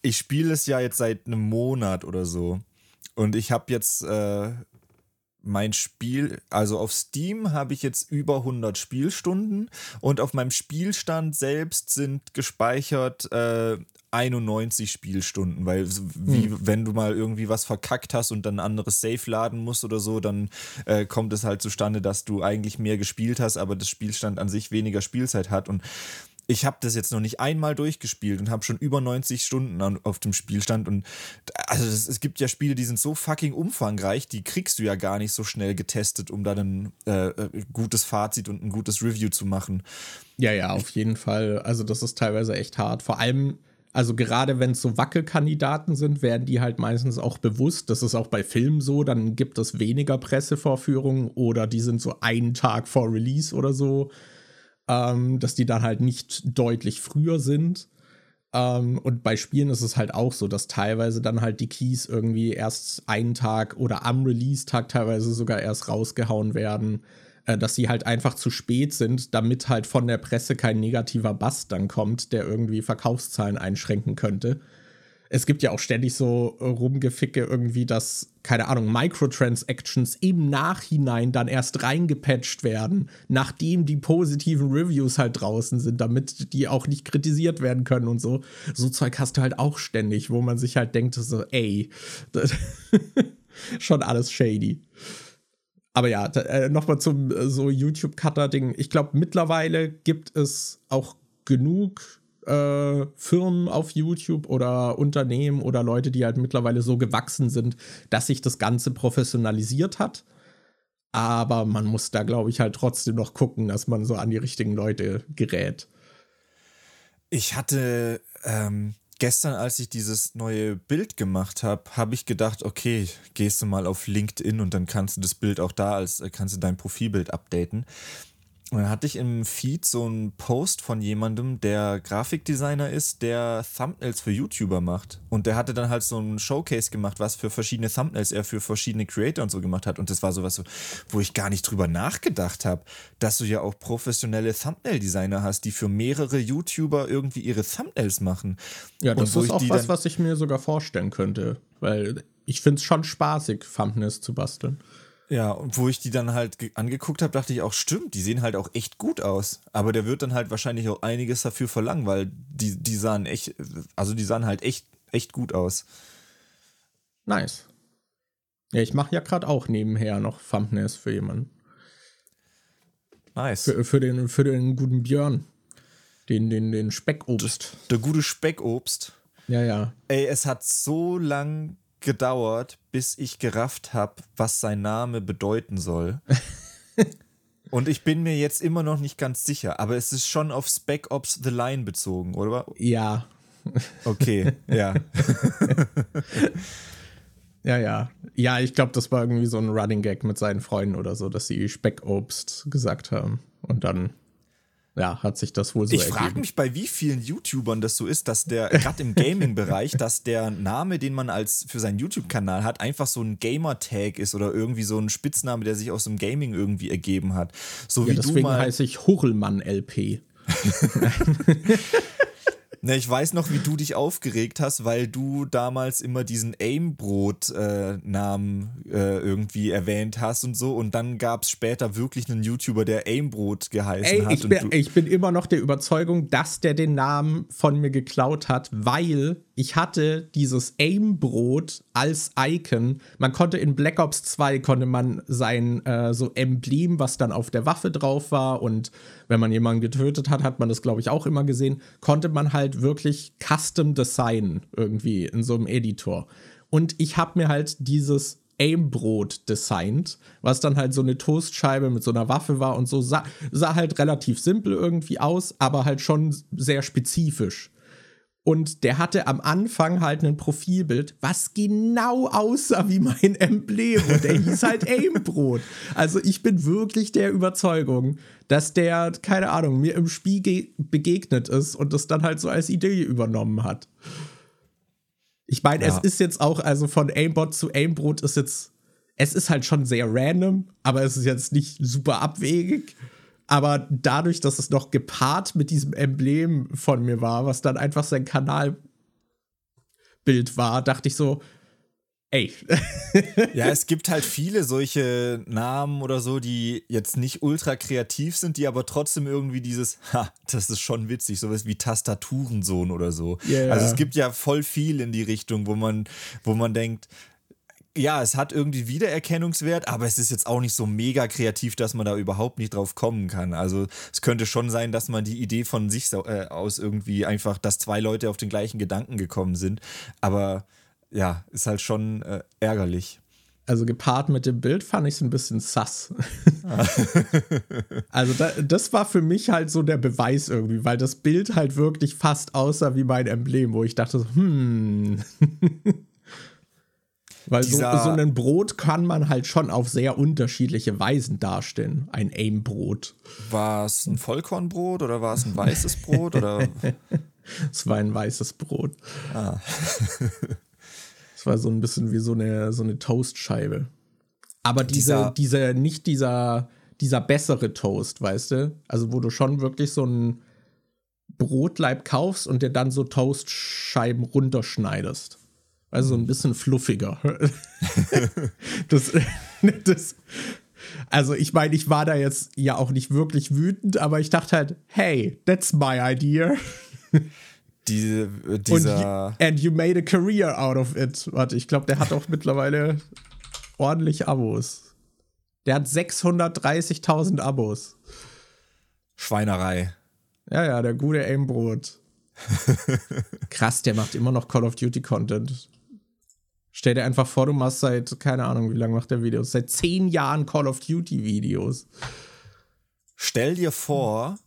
ich spiele es ja jetzt seit einem Monat oder so und ich habe jetzt äh, mein Spiel, also auf Steam habe ich jetzt über 100 Spielstunden und auf meinem Spielstand selbst sind gespeichert äh, 91 Spielstunden, weil wie hm. wenn du mal irgendwie was verkackt hast und dann ein anderes Safe laden musst oder so, dann äh, kommt es halt zustande, dass du eigentlich mehr gespielt hast, aber das Spielstand an sich weniger Spielzeit hat und ich habe das jetzt noch nicht einmal durchgespielt und habe schon über 90 Stunden an, auf dem Spielstand und also das, es gibt ja Spiele, die sind so fucking umfangreich, die kriegst du ja gar nicht so schnell getestet, um da ein äh, äh, gutes Fazit und ein gutes Review zu machen. Ja, ja, auf jeden Fall. Also das ist teilweise echt hart. Vor allem also gerade wenn es so Wackelkandidaten sind, werden die halt meistens auch bewusst. Das ist auch bei Filmen so. Dann gibt es weniger Pressevorführungen oder die sind so einen Tag vor Release oder so, ähm, dass die dann halt nicht deutlich früher sind. Ähm, und bei Spielen ist es halt auch so, dass teilweise dann halt die Keys irgendwie erst einen Tag oder am Release-Tag teilweise sogar erst rausgehauen werden. Äh, dass sie halt einfach zu spät sind, damit halt von der Presse kein negativer Bass dann kommt, der irgendwie Verkaufszahlen einschränken könnte. Es gibt ja auch ständig so Rumgeficke irgendwie, dass, keine Ahnung, Microtransactions im Nachhinein dann erst reingepatcht werden, nachdem die positiven Reviews halt draußen sind, damit die auch nicht kritisiert werden können und so. So Zeug hast du halt auch ständig, wo man sich halt denkt, so, ey, schon alles shady. Aber ja, äh, nochmal zum äh, so YouTube-Cutter-Ding. Ich glaube, mittlerweile gibt es auch genug äh, Firmen auf YouTube oder Unternehmen oder Leute, die halt mittlerweile so gewachsen sind, dass sich das Ganze professionalisiert hat. Aber man muss da, glaube ich, halt trotzdem noch gucken, dass man so an die richtigen Leute gerät. Ich hatte ähm, gestern, als ich dieses neue Bild gemacht habe, habe ich gedacht, okay, gehst du mal auf LinkedIn und dann kannst du das Bild auch da als äh, kannst du dein Profilbild updaten. Und dann hatte ich im Feed so einen Post von jemandem, der Grafikdesigner ist, der Thumbnails für YouTuber macht. Und der hatte dann halt so einen Showcase gemacht, was für verschiedene Thumbnails er für verschiedene Creator und so gemacht hat. Und das war sowas, wo ich gar nicht drüber nachgedacht habe, dass du ja auch professionelle Thumbnail-Designer hast, die für mehrere YouTuber irgendwie ihre Thumbnails machen. Ja, das ist auch was, was ich mir sogar vorstellen könnte. Weil ich finde es schon spaßig, Thumbnails zu basteln. Ja, und wo ich die dann halt angeguckt habe, dachte ich auch, stimmt, die sehen halt auch echt gut aus. Aber der wird dann halt wahrscheinlich auch einiges dafür verlangen, weil die, die sahen echt, also die sahen halt echt, echt gut aus. Nice. Ja, ich mache ja gerade auch nebenher noch Thumbnails für jemanden. Nice. Für, für, den, für den guten Björn. Den, den, den Speckobst. Der gute Speckobst. Ja, ja. Ey, es hat so lang gedauert, bis ich gerafft habe, was sein Name bedeuten soll. Und ich bin mir jetzt immer noch nicht ganz sicher, aber es ist schon auf Spec Ops The Line bezogen, oder? Ja. Okay, ja. ja, ja. Ja, ich glaube, das war irgendwie so ein Running Gag mit seinen Freunden oder so, dass sie Speckobst gesagt haben. Und dann ja, hat sich das wohl so Ich frage mich, bei wie vielen YouTubern das so ist, dass der, gerade im Gaming-Bereich, dass der Name, den man als für seinen YouTube-Kanal hat, einfach so ein Gamer-Tag ist oder irgendwie so ein Spitzname, der sich aus dem Gaming irgendwie ergeben hat. So ja, wie deswegen du mal heiße ich Hurlmann LP. Ne, ich weiß noch, wie du dich aufgeregt hast, weil du damals immer diesen Aimbrot-Namen äh, äh, irgendwie erwähnt hast und so. Und dann gab es später wirklich einen YouTuber, der Aimbrot geheißen Ey, hat. Ich bin, ich bin immer noch der Überzeugung, dass der den Namen von mir geklaut hat, weil ich hatte dieses Aimbrot als Icon. Man konnte in Black Ops 2 konnte man sein äh, so Emblem, was dann auf der Waffe drauf war und wenn man jemanden getötet hat, hat man das glaube ich auch immer gesehen, konnte man halt wirklich custom designen irgendwie in so einem Editor. Und ich habe mir halt dieses Aimbrot designt, was dann halt so eine Toastscheibe mit so einer Waffe war und so sah, sah halt relativ simpel irgendwie aus, aber halt schon sehr spezifisch. Und der hatte am Anfang halt ein Profilbild, was genau aussah wie mein Emblem. Und der hieß halt Aimbrot. Also ich bin wirklich der Überzeugung, dass der, keine Ahnung, mir im Spiel begegnet ist und das dann halt so als Idee übernommen hat. Ich meine, ja. es ist jetzt auch, also von Aimbot zu Aimbrot ist jetzt, es ist halt schon sehr random, aber es ist jetzt nicht super abwegig. Aber dadurch, dass es noch gepaart mit diesem Emblem von mir war, was dann einfach sein Kanalbild war, dachte ich so, ey. ja, es gibt halt viele solche Namen oder so, die jetzt nicht ultra kreativ sind, die aber trotzdem irgendwie dieses, ha, das ist schon witzig, sowas wie Tastaturensohn oder so. Yeah. Also es gibt ja voll viel in die Richtung, wo man, wo man denkt, ja, es hat irgendwie Wiedererkennungswert, aber es ist jetzt auch nicht so mega kreativ, dass man da überhaupt nicht drauf kommen kann. Also es könnte schon sein, dass man die Idee von sich äh, aus irgendwie einfach, dass zwei Leute auf den gleichen Gedanken gekommen sind. Aber ja, ist halt schon äh, ärgerlich. Also gepaart mit dem Bild fand ich es ein bisschen sass. also da, das war für mich halt so der Beweis irgendwie, weil das Bild halt wirklich fast aussah wie mein Emblem, wo ich dachte, so, hm. Weil so, so ein Brot kann man halt schon auf sehr unterschiedliche Weisen darstellen. Ein Aim-Brot. War es ein Vollkornbrot oder war es ein weißes Brot? oder? es war ein weißes Brot. Ah. es war so ein bisschen wie so eine, so eine Toastscheibe. Aber diese, dieser, nicht dieser, dieser bessere Toast, weißt du? Also, wo du schon wirklich so ein Brotleib kaufst und dir dann so Toastscheiben runterschneidest. Also ein bisschen fluffiger. das, das, also ich meine, ich war da jetzt ja auch nicht wirklich wütend, aber ich dachte halt, hey, that's my idea. Diese, dieser. Und, and you made a career out of it. Warte, ich glaube, der hat auch mittlerweile ordentlich Abos. Der hat 630.000 Abos. Schweinerei. Ja, ja, der gute Aimbrot. Krass, der macht immer noch Call of Duty Content. Stell dir einfach vor, du machst seit, keine Ahnung, wie lange macht der Videos? Seit zehn Jahren Call of Duty Videos. Stell dir vor,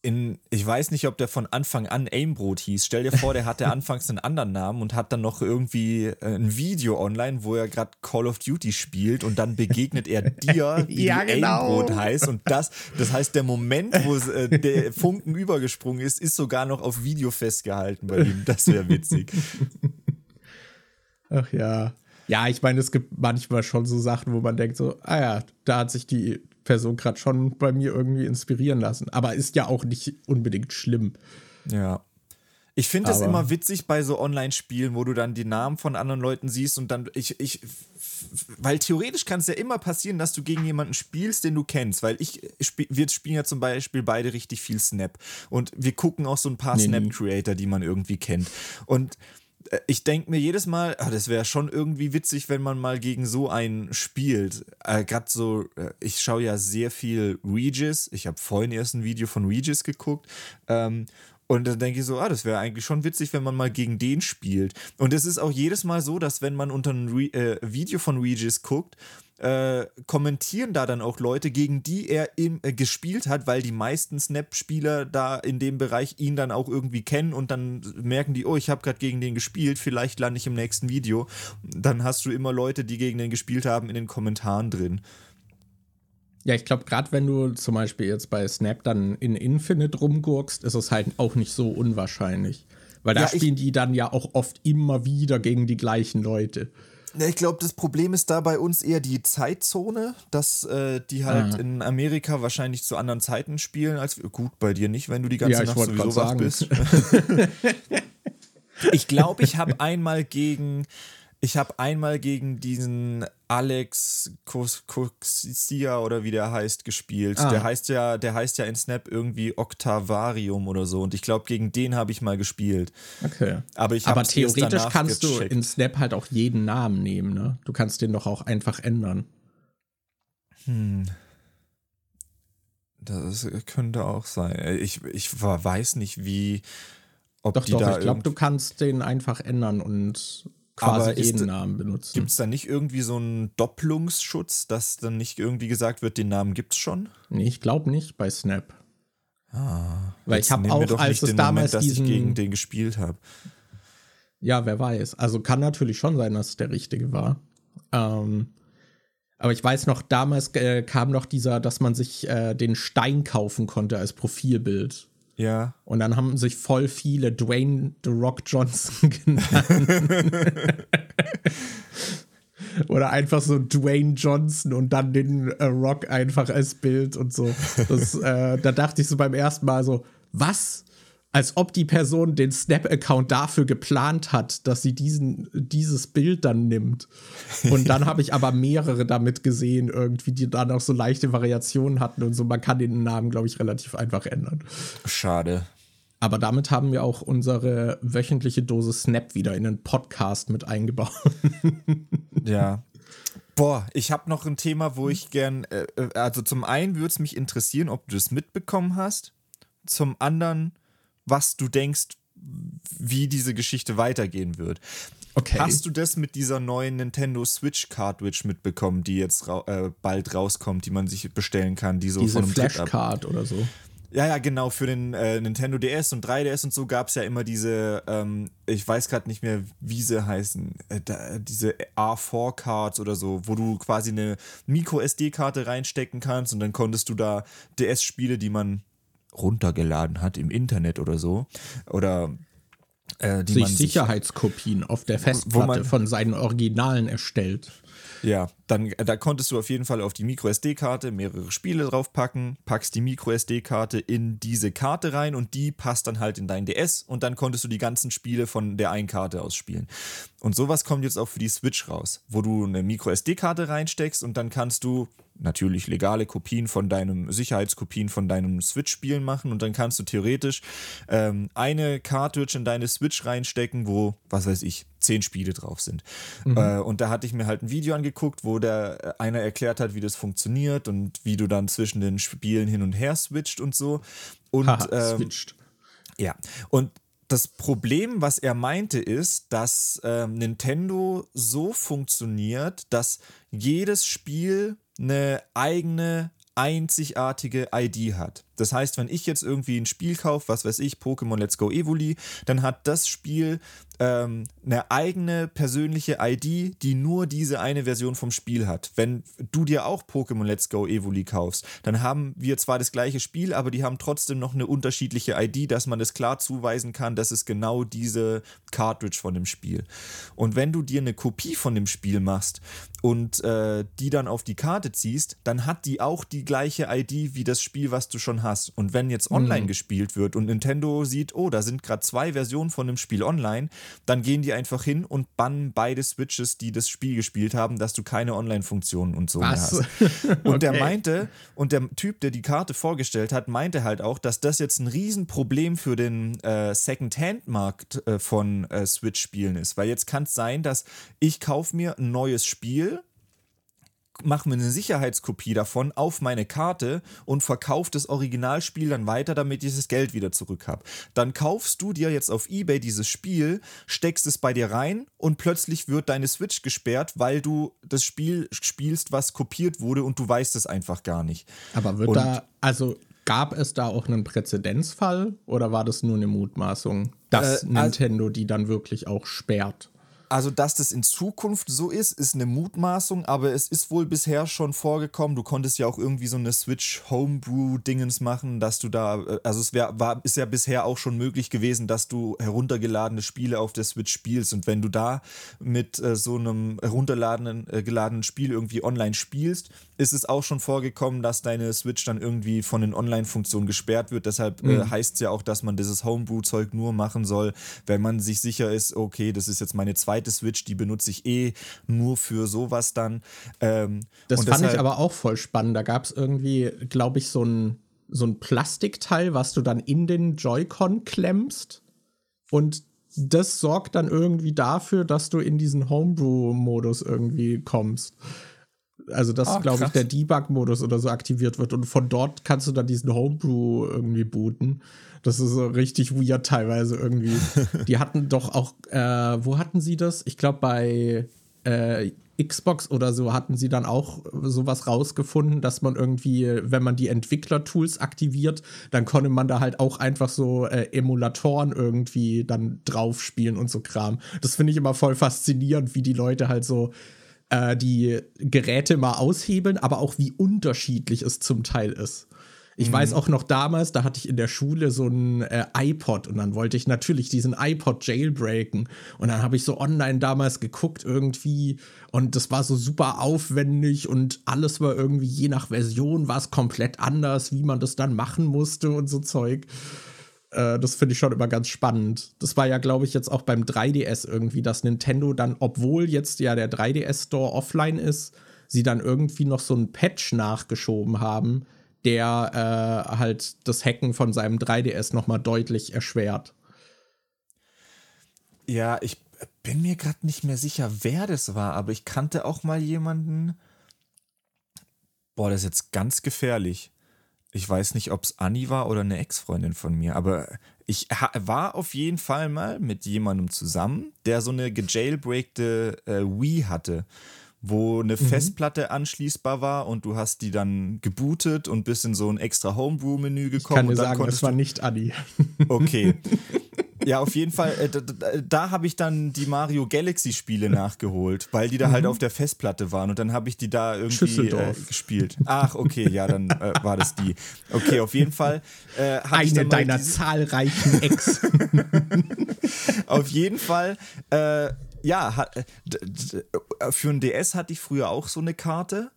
in, ich weiß nicht, ob der von Anfang an Aimbrot hieß. Stell dir vor, der hatte anfangs einen anderen Namen und hat dann noch irgendwie äh, ein Video online, wo er gerade Call of Duty spielt und dann begegnet er dir, wie ja, genau. Aimbrot heißt. Und das, das heißt, der Moment, wo äh, der Funken übergesprungen ist, ist sogar noch auf Video festgehalten bei ihm. Das wäre witzig. Ach ja. Ja, ich meine, es gibt manchmal schon so Sachen, wo man denkt so, ah ja, da hat sich die Person gerade schon bei mir irgendwie inspirieren lassen. Aber ist ja auch nicht unbedingt schlimm. Ja. Ich finde es immer witzig bei so Online-Spielen, wo du dann die Namen von anderen Leuten siehst und dann ich, ich, weil theoretisch kann es ja immer passieren, dass du gegen jemanden spielst, den du kennst, weil ich, spiel, wir spielen ja zum Beispiel beide richtig viel Snap und wir gucken auch so ein paar nee, Snap-Creator, die man irgendwie kennt. Und ich denke mir jedes Mal, ach, das wäre schon irgendwie witzig, wenn man mal gegen so einen spielt. Äh, Gerade so, äh, ich schaue ja sehr viel Regis. Ich habe vorhin erst ein Video von Regis geguckt. Ähm, und dann denke ich so, ah, das wäre eigentlich schon witzig, wenn man mal gegen den spielt. Und es ist auch jedes Mal so, dass wenn man unter ein Re äh, Video von Regis guckt, äh, kommentieren da dann auch Leute, gegen die er im, äh, gespielt hat, weil die meisten Snap-Spieler da in dem Bereich ihn dann auch irgendwie kennen und dann merken die, oh, ich habe gerade gegen den gespielt, vielleicht lande ich im nächsten Video. Dann hast du immer Leute, die gegen den gespielt haben, in den Kommentaren drin. Ja, ich glaube, gerade wenn du zum Beispiel jetzt bei Snap dann in Infinite rumgurkst, ist es halt auch nicht so unwahrscheinlich. Weil da ja, spielen die dann ja auch oft immer wieder gegen die gleichen Leute. Ich glaube, das Problem ist da bei uns eher die Zeitzone, dass äh, die halt mhm. in Amerika wahrscheinlich zu anderen Zeiten spielen als gut bei dir nicht, wenn du die ganze ja, Nacht sowieso wach bist. ich glaube, ich habe einmal gegen ich habe einmal gegen diesen Alex Coxia oder wie der heißt gespielt. Ah. Der heißt ja, der heißt ja in Snap irgendwie Octavarium oder so und ich glaube gegen den habe ich mal gespielt. Okay. Aber ich Aber theoretisch kannst gecheckt. du in Snap halt auch jeden Namen nehmen, ne? Du kannst den doch auch einfach ändern. Hm. Das könnte auch sein. Ich, ich weiß nicht, wie. Ob doch, doch, ich glaube, du kannst den einfach ändern und quasi Aber jeden Namen benutzen. Gibt es da nicht irgendwie so einen Doppelungsschutz, dass dann nicht irgendwie gesagt wird, den Namen gibt es schon? Nee, ich glaube nicht bei Snap. Ah, Weil ich habe auch, als es damals Moment, diesen, ich gegen den gespielt habe. Ja, wer weiß. Also kann natürlich schon sein, dass es der richtige war. Ähm, aber ich weiß noch, damals äh, kam noch dieser, dass man sich äh, den Stein kaufen konnte als Profilbild. Ja. Und dann haben sich voll viele Dwayne The Rock Johnson genannt. Oder einfach so Dwayne Johnson und dann den äh, Rock einfach als Bild und so. Das, äh, da dachte ich so beim ersten Mal so, was? Als ob die Person den Snap-Account dafür geplant hat, dass sie diesen, dieses Bild dann nimmt. Und dann habe ich aber mehrere damit gesehen, irgendwie, die dann auch so leichte Variationen hatten und so. Man kann den Namen, glaube ich, relativ einfach ändern. Schade. Aber damit haben wir auch unsere wöchentliche Dose Snap wieder in den Podcast mit eingebaut. ja. Boah, ich habe noch ein Thema, wo ich gern, äh, äh also zum einen würde es mich interessieren, ob du das mitbekommen hast. Zum anderen, was du denkst, wie diese Geschichte weitergehen wird. Okay. Hast du das mit dieser neuen Nintendo Switch Cartridge mitbekommen, die jetzt ra äh, bald rauskommt, die man sich bestellen kann, die so Diese Flashcard oder so? Ja, ja, genau. Für den äh, Nintendo DS und 3DS und so gab es ja immer diese, ähm, ich weiß gerade nicht mehr, wie sie heißen, äh, da, diese A4-Cards oder so, wo du quasi eine Micro-SD-Karte reinstecken kannst und dann konntest du da DS-Spiele, die man runtergeladen hat im Internet oder so, oder äh, die sich man Sicherheitskopien auf der Festplatte von seinen Originalen erstellt. Ja, dann da konntest du auf jeden Fall auf die MicroSD-Karte mehrere Spiele draufpacken, packst die MicroSD-Karte in diese Karte rein und die passt dann halt in dein DS und dann konntest du die ganzen Spiele von der einen Karte aus spielen. Und sowas kommt jetzt auch für die Switch raus, wo du eine MicroSD-Karte reinsteckst und dann kannst du natürlich legale Kopien von deinem, Sicherheitskopien von deinem Switch-Spielen machen und dann kannst du theoretisch ähm, eine Cartridge in deine Switch reinstecken, wo, was weiß ich, zehn Spiele drauf sind. Mhm. Äh, und da hatte ich mir halt ein Video angeguckt, wo der äh, einer erklärt hat, wie das funktioniert und wie du dann zwischen den Spielen hin und her switcht und so. Und Haha, ähm, switcht. Ja, und das Problem, was er meinte, ist, dass ähm, Nintendo so funktioniert, dass jedes Spiel eine eigene einzigartige ID hat. Das heißt, wenn ich jetzt irgendwie ein Spiel kaufe, was weiß ich, Pokémon Let's Go Evoli, dann hat das Spiel ähm, eine eigene persönliche ID, die nur diese eine Version vom Spiel hat. Wenn du dir auch Pokémon Let's Go Evoli kaufst, dann haben wir zwar das gleiche Spiel, aber die haben trotzdem noch eine unterschiedliche ID, dass man das klar zuweisen kann, dass es genau diese Cartridge von dem Spiel. Und wenn du dir eine Kopie von dem Spiel machst und äh, die dann auf die Karte ziehst, dann hat die auch die gleiche ID wie das Spiel, was du schon hast. Und wenn jetzt online mhm. gespielt wird und Nintendo sieht, oh, da sind gerade zwei Versionen von dem Spiel online, dann gehen die einfach hin und bannen beide Switches, die das Spiel gespielt haben, dass du keine Online-Funktionen und so Was? mehr hast. Und okay. der meinte, und der Typ, der die Karte vorgestellt hat, meinte halt auch, dass das jetzt ein Riesenproblem für den äh, Second-Hand-Markt äh, von äh, Switch-Spielen ist. Weil jetzt kann es sein, dass ich kaufe mir ein neues Spiel mache mir eine Sicherheitskopie davon auf meine Karte und verkaufe das Originalspiel dann weiter, damit ich das Geld wieder zurück habe. Dann kaufst du dir jetzt auf Ebay dieses Spiel, steckst es bei dir rein und plötzlich wird deine Switch gesperrt, weil du das Spiel spielst, was kopiert wurde und du weißt es einfach gar nicht. Aber wird und da, also gab es da auch einen Präzedenzfall oder war das nur eine Mutmaßung, dass äh, Nintendo die dann wirklich auch sperrt? Also, dass das in Zukunft so ist, ist eine Mutmaßung, aber es ist wohl bisher schon vorgekommen. Du konntest ja auch irgendwie so eine Switch Homebrew-Dingens machen, dass du da, äh, also es wär, war, ist ja bisher auch schon möglich gewesen, dass du heruntergeladene Spiele auf der Switch spielst. Und wenn du da mit äh, so einem heruntergeladenen äh, geladenen Spiel irgendwie online spielst, ist es auch schon vorgekommen, dass deine Switch dann irgendwie von den Online-Funktionen gesperrt wird. Deshalb äh, mhm. äh, heißt es ja auch, dass man dieses Homebrew-Zeug nur machen soll, wenn man sich sicher ist, okay, das ist jetzt meine zweite zweite Switch, die benutze ich eh nur für sowas dann. Ähm, das fand ich aber auch voll spannend. Da gab es irgendwie, glaube ich, so ein, so ein Plastikteil, was du dann in den Joy-Con klemmst. Und das sorgt dann irgendwie dafür, dass du in diesen Homebrew-Modus irgendwie kommst. Also, dass, oh, glaube ich, der Debug-Modus oder so aktiviert wird und von dort kannst du dann diesen Homebrew irgendwie booten. Das ist so richtig weird teilweise irgendwie. Die hatten doch auch, äh, wo hatten sie das? Ich glaube bei äh, Xbox oder so hatten sie dann auch sowas rausgefunden, dass man irgendwie, wenn man die Entwickler-Tools aktiviert, dann konnte man da halt auch einfach so äh, Emulatoren irgendwie dann drauf spielen und so Kram. Das finde ich immer voll faszinierend, wie die Leute halt so äh, die Geräte mal aushebeln, aber auch wie unterschiedlich es zum Teil ist Ich mhm. weiß auch noch damals, da hatte ich in der Schule so ein äh, iPod und dann wollte ich natürlich diesen iPod jailbreaken. Und dann habe ich so online damals geguckt irgendwie und das war so super aufwendig und alles war irgendwie je nach Version war es komplett anders, wie man das dann machen musste und so Zeug. Äh, das finde ich schon immer ganz spannend. Das war ja, glaube ich, jetzt auch beim 3DS irgendwie, dass Nintendo dann, obwohl jetzt ja der 3DS-Store offline ist, sie dann irgendwie noch so ein Patch nachgeschoben haben der äh, halt das Hacken von seinem 3DS nochmal deutlich erschwert. Ja, ich bin mir gerade nicht mehr sicher, wer das war, aber ich kannte auch mal jemanden. Boah, das ist jetzt ganz gefährlich. Ich weiß nicht, ob es Anni war oder eine Ex-Freundin von mir, aber ich war auf jeden Fall mal mit jemandem zusammen, der so eine gejailbreakte äh, Wii hatte wo eine mhm. Festplatte anschließbar war und du hast die dann gebootet und bist in so ein extra Homebrew-Menü gekommen. Ich kann dir und dann sagen, das war nicht Adi. Okay. Ja, auf jeden Fall, äh, da, da habe ich dann die Mario Galaxy-Spiele nachgeholt, weil die da halt mhm. halt auf der Festplatte waren und dann habe ich die da irgendwie äh, gespielt. Ach, okay, ja, dann äh, war das die. Okay, auf jeden Fall. Äh, Eine deiner zahlreichen Ex. auf jeden Fall äh, ja, äh, für ein DS hatte ich früher auch so eine Karte,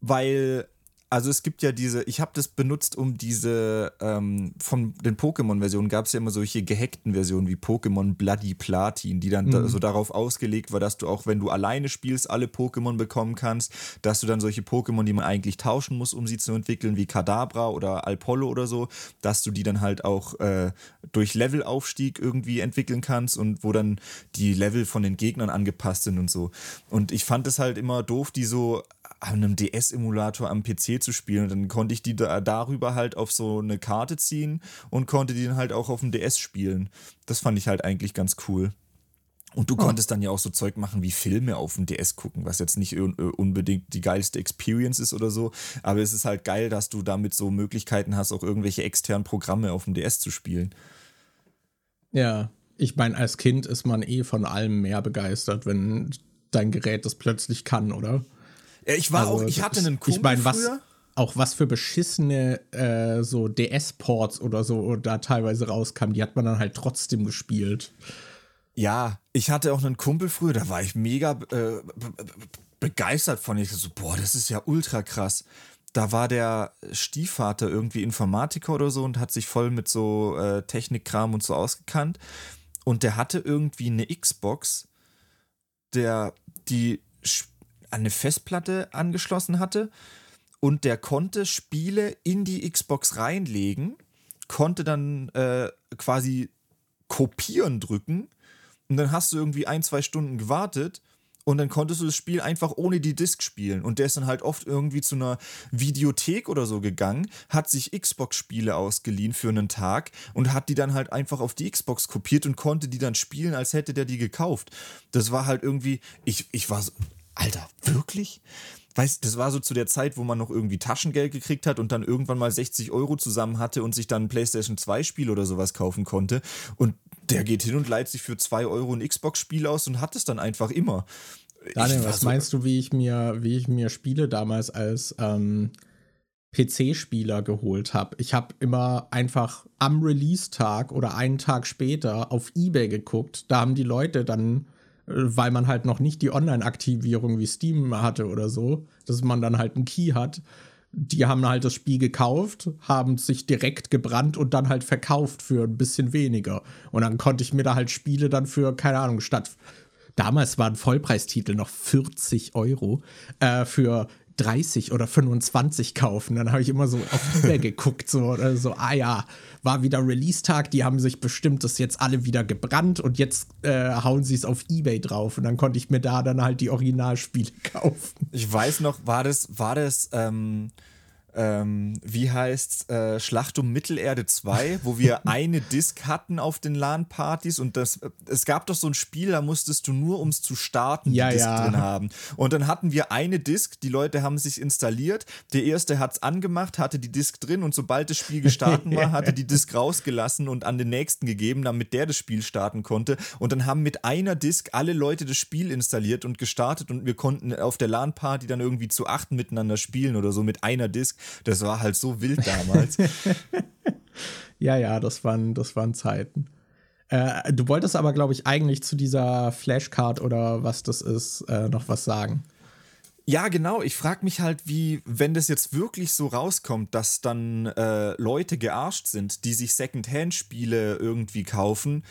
weil also es gibt ja diese, ich habe das benutzt, um diese, ähm, von den Pokémon-Versionen gab es ja immer solche gehackten Versionen wie Pokémon Bloody Platin, die dann mhm. da, so darauf ausgelegt war, dass du auch, wenn du alleine spielst, alle Pokémon bekommen kannst, dass du dann solche Pokémon, die man eigentlich tauschen muss, um sie zu entwickeln, wie Kadabra oder Alpollo oder so, dass du die dann halt auch äh, durch Levelaufstieg irgendwie entwickeln kannst und wo dann die Level von den Gegnern angepasst sind und so. Und ich fand es halt immer doof, die so einem DS-Emulator am PC zu spielen. Und dann konnte ich die da, darüber halt auf so eine Karte ziehen und konnte die dann halt auch auf dem DS spielen. Das fand ich halt eigentlich ganz cool. Und du oh. konntest dann ja auch so Zeug machen wie Filme auf dem DS gucken, was jetzt nicht unbedingt die geilste Experience ist oder so. Aber es ist halt geil, dass du damit so Möglichkeiten hast, auch irgendwelche externen Programme auf dem DS zu spielen. Ja, ich meine, als Kind ist man eh von allem mehr begeistert, wenn dein Gerät das plötzlich kann, oder? Ja, ich war also, auch, ich hatte einen Kumpel ich mein, was, Auch was für beschissene äh, so DS-Ports oder so da teilweise rauskamen, die hat man dann halt trotzdem gespielt. Ja, ich hatte auch einen Kumpel früher, da war ich mega äh, begeistert von. Ich so, boah, das ist ja ultra krass. Da war der Stiefvater irgendwie Informatiker oder so und hat sich voll mit so äh, Technikkram und so ausgekannt. Und der hatte irgendwie eine Xbox, der die an eine Festplatte angeschlossen hatte und der konnte Spiele in die Xbox reinlegen, konnte dann äh, quasi kopieren drücken und dann hast du irgendwie ein, zwei Stunden gewartet und dann konntest du das Spiel einfach ohne die Disk spielen. Und der ist dann halt oft irgendwie zu einer Videothek oder so gegangen, hat sich Xbox-Spiele ausgeliehen für einen Tag und hat die dann halt einfach auf die Xbox kopiert und konnte die dann spielen, als hätte der die gekauft. Das war halt irgendwie, ich, ich war so, Alter, wirklich? Weißt, das war so zu der Zeit, wo man noch irgendwie Taschengeld gekriegt hat und dann irgendwann mal 60 Euro zusammen hatte und sich dann ein PlayStation 2 Spiel oder sowas kaufen konnte. Und der geht hin und leiht sich für 2 Euro ein Xbox-Spiel aus und hat es dann einfach immer. Daniel, was so meinst du, wie ich mir, wie ich mir Spiele damals als ähm, PC-Spieler geholt habe? Ich habe immer einfach am Release-Tag oder einen Tag später auf Ebay geguckt. Da haben die Leute dann weil man halt noch nicht die Online-Aktivierung wie Steam hatte oder so, dass man dann halt einen Key hat. Die haben halt das Spiel gekauft, haben sich direkt gebrannt und dann halt verkauft für ein bisschen weniger. Und dann konnte ich mir da halt Spiele dann für, keine Ahnung, statt damals waren Vollpreistitel noch 40 Euro, äh, für 30 oder 25 kaufen. Dann habe ich immer so auf eBay geguckt, so, oder so, ah ja, war wieder Release-Tag, die haben sich bestimmt das jetzt alle wieder gebrannt und jetzt äh, hauen sie es auf Ebay drauf. Und dann konnte ich mir da dann halt die Originalspiele kaufen. Ich weiß noch, war das, war das, ähm, ähm, wie heißt äh, Schlacht um Mittelerde 2, wo wir eine Disc hatten auf den LAN-Partys und das, äh, es gab doch so ein Spiel, da musstest du nur, um es zu starten, ja, die Disc ja. drin haben. Und dann hatten wir eine Disc, die Leute haben sich installiert, der erste hat es angemacht, hatte die Disc drin und sobald das Spiel gestartet war, hatte die Disc rausgelassen und an den nächsten gegeben, damit der das Spiel starten konnte. Und dann haben mit einer Disc alle Leute das Spiel installiert und gestartet und wir konnten auf der LAN-Party dann irgendwie zu acht miteinander spielen oder so mit einer Disc. Das war halt so wild damals. ja, ja, das waren, das waren Zeiten. Äh, du wolltest aber, glaube ich, eigentlich zu dieser Flashcard oder was das ist, äh, noch was sagen. Ja, genau. Ich frage mich halt, wie, wenn das jetzt wirklich so rauskommt, dass dann äh, Leute gearscht sind, die sich Secondhand-Spiele irgendwie kaufen,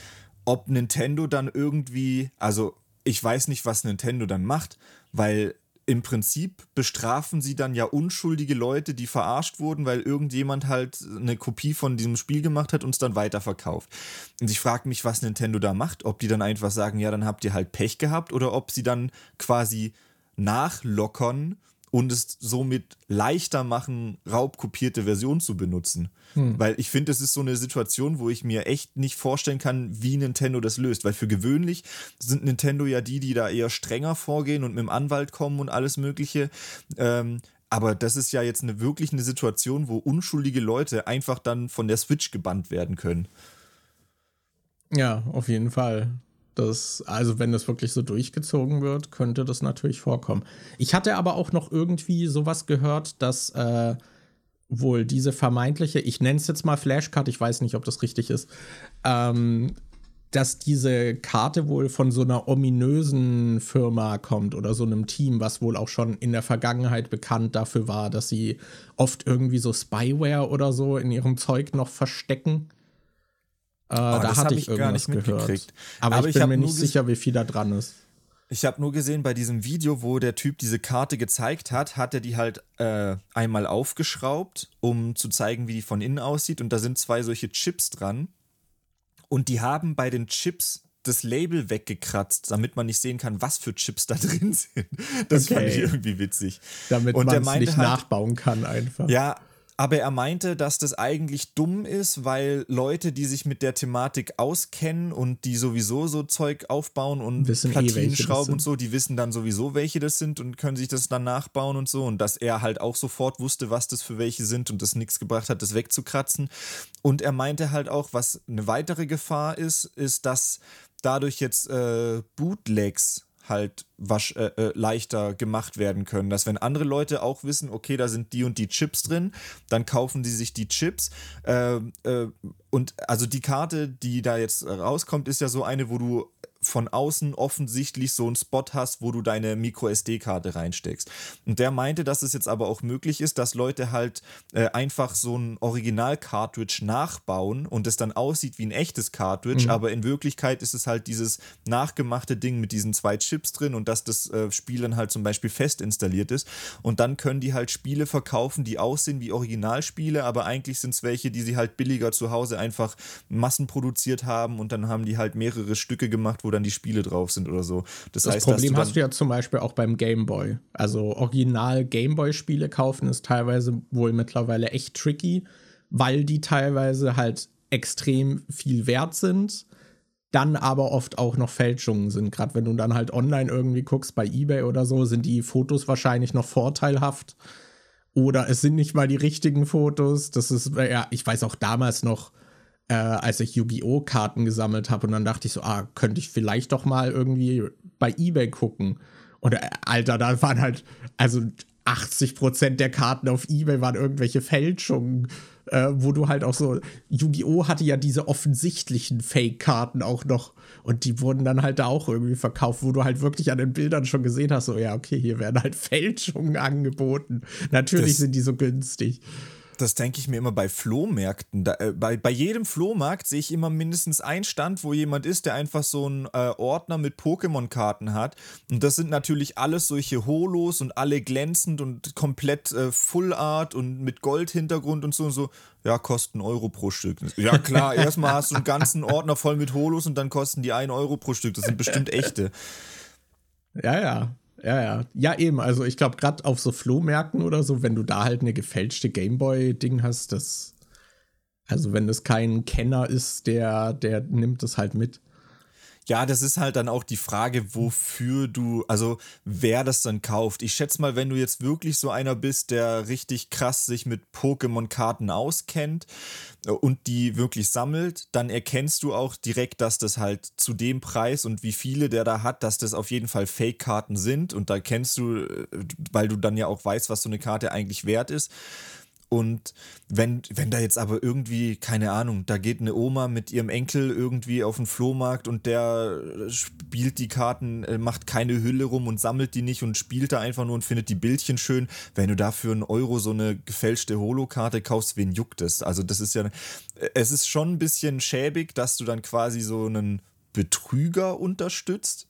ob Nintendo dann irgendwie, also ich weiß nicht, was Nintendo dann macht, weil im Prinzip bestrafen sie dann ja unschuldige Leute, die verarscht wurden, weil irgendjemand halt eine Kopie von diesem Spiel gemacht hat und es dann weiterverkauft. Und ich frage mich, was Nintendo da macht, ob die dann einfach sagen, ja, dann habt ihr halt Pech gehabt oder ob sie dann quasi nachlockern und es somit leichter machen, raubkopierte Versionen zu benutzen. Hm. Weil ich finde, es ist so eine Situation, wo ich mir echt nicht vorstellen kann, wie Nintendo das löst. Weil für gewöhnlich sind Nintendo ja die, die da eher strenger vorgehen und mit dem Anwalt kommen und alles Mögliche. Ähm, aber das ist ja jetzt eine, wirklich eine Situation, wo unschuldige Leute einfach dann von der Switch gebannt werden können. Ja, auf jeden Fall. Das, also wenn das wirklich so durchgezogen wird, könnte das natürlich vorkommen. Ich hatte aber auch noch irgendwie sowas gehört, dass äh, wohl diese vermeintliche, ich nenne es jetzt mal Flashcard, ich weiß nicht, ob das richtig ist, ähm, dass diese Karte wohl von so einer ominösen Firma kommt oder so einem Team, was wohl auch schon in der Vergangenheit bekannt dafür war, dass sie oft irgendwie so Spyware oder so in ihrem Zeug noch verstecken. Äh, oh, da hatte ich, ich irgendwas gehört. Aber, Aber, ich bin mir nicht sicher, wie viel da dran ist. Ich habe nur gesehen, bei diesem Video, wo der Typ diese Karte gezeigt hat, hat er die halt äh, einmal aufgeschraubt, um zu zeigen, wie die von innen aussieht. Und da sind zwei solche Chips dran. Und die haben bei den Chips das Label weggekratzt, damit man nicht sehen kann, was für Chips da drin sind. Das okay. fand ich irgendwie witzig. Damit man es nicht halt, nachbauen kann einfach. Ja, aber er meinte, dass das eigentlich dumm ist, weil Leute, die sich mit der Thematik auskennen und die sowieso so Zeug aufbauen und wissen eh, Platinen eh, schrauben und so, die wissen dann sowieso, welche das sind und können sich das dann nachbauen und so. Und dass er halt auch sofort wusste, was das für welche sind und das nichts gebracht hat, das wegzukratzen. Und er meinte halt auch, was eine weitere Gefahr ist, ist, dass dadurch jetzt äh, Bootlegs halt wasch, äh, äh, leichter gemacht werden können. Dass wenn andere Leute auch wissen, okay, da sind die und die Chips drin, dann kaufen die sich die Chips. Äh, äh und also die Karte, die da jetzt rauskommt, ist ja so eine, wo du von außen offensichtlich so einen Spot hast, wo du deine Micro-SD-Karte reinsteckst. Und der meinte, dass es jetzt aber auch möglich ist, dass Leute halt äh, einfach so ein Original-Cartridge nachbauen und es dann aussieht wie ein echtes Cartridge, mhm. aber in Wirklichkeit ist es halt dieses nachgemachte Ding mit diesen zwei Chips drin und dass das äh, Spiel dann halt zum Beispiel fest installiert ist. Und dann können die halt Spiele verkaufen, die aussehen wie Originalspiele, aber eigentlich sind es welche, die sie halt billiger zu Hause einfach massenproduziert haben und dann haben die halt mehrere Stücke gemacht, wo dann die Spiele drauf sind oder so. Das, das heißt, Problem du hast du ja zum Beispiel auch beim Game Boy. Also original Game Boy-Spiele kaufen ist teilweise wohl mittlerweile echt tricky, weil die teilweise halt extrem viel wert sind, dann aber oft auch noch Fälschungen sind. Gerade wenn du dann halt online irgendwie guckst bei eBay oder so, sind die Fotos wahrscheinlich noch vorteilhaft. Oder es sind nicht mal die richtigen Fotos. Das ist, ja, ich weiß auch damals noch, äh, als ich Yu-Gi-Oh! Karten gesammelt habe. Und dann dachte ich so, ah, könnte ich vielleicht doch mal irgendwie bei eBay gucken. Und äh, Alter, da waren halt, also 80% der Karten auf eBay waren irgendwelche Fälschungen, äh, wo du halt auch so, Yu-Gi-Oh! hatte ja diese offensichtlichen Fake-Karten auch noch und die wurden dann halt da auch irgendwie verkauft, wo du halt wirklich an den Bildern schon gesehen hast, so ja, okay, hier werden halt Fälschungen angeboten. Natürlich das, sind die so günstig das denke ich mir immer bei Flohmärkten. Da, äh, bei, bei jedem Flohmarkt sehe ich immer mindestens einen Stand, wo jemand ist, der einfach so einen äh, Ordner mit Pokémon-Karten hat. Und das sind natürlich alles solche Holos und alle glänzend und komplett äh, Full Art und mit Goldhintergrund und so und so. Ja, kosten Euro pro Stück. Ja, klar, erstmal hast du einen ganzen Ordner voll mit Holos und dann kosten die 1 Euro pro Stück. Das sind bestimmt echte. Ja, ja. Ja, ja. Ja, eben. Also ich glaube, gerade auf so Flohmärkten oder so, wenn du da halt eine gefälschte Gameboy-Ding hast, das. Also wenn das kein Kenner ist, der, der nimmt das halt mit. Ja, das ist halt dann auch die Frage, wofür du, also wer das dann kauft. Ich schätze mal, wenn du jetzt wirklich so einer bist, der richtig krass sich mit Pokémon-Karten auskennt äh, und die wirklich sammelt, dann erkennst du auch direkt, dass das halt zu dem Preis und wie viele der da hat, dass das auf jeden Fall Fake-Karten sind. Und da kennst du, äh, weil du dann ja auch weißt, was so eine Karte eigentlich wert ist. Und wenn, wenn da jetzt aber irgendwie, keine Ahnung, da geht eine Oma mit ihrem Enkel irgendwie auf den Flohmarkt und der spielt die Karten, äh, macht keine Hülle rum und sammelt die nicht und spielt da einfach nur und findet die Bildchen schön. Wenn du dafür einen Euro so eine gefälschte Holokarte kaufst, wen juckt es? Also das ist ja, es ist schon ein bisschen schäbig, dass du dann quasi so einen Betrüger unterstützt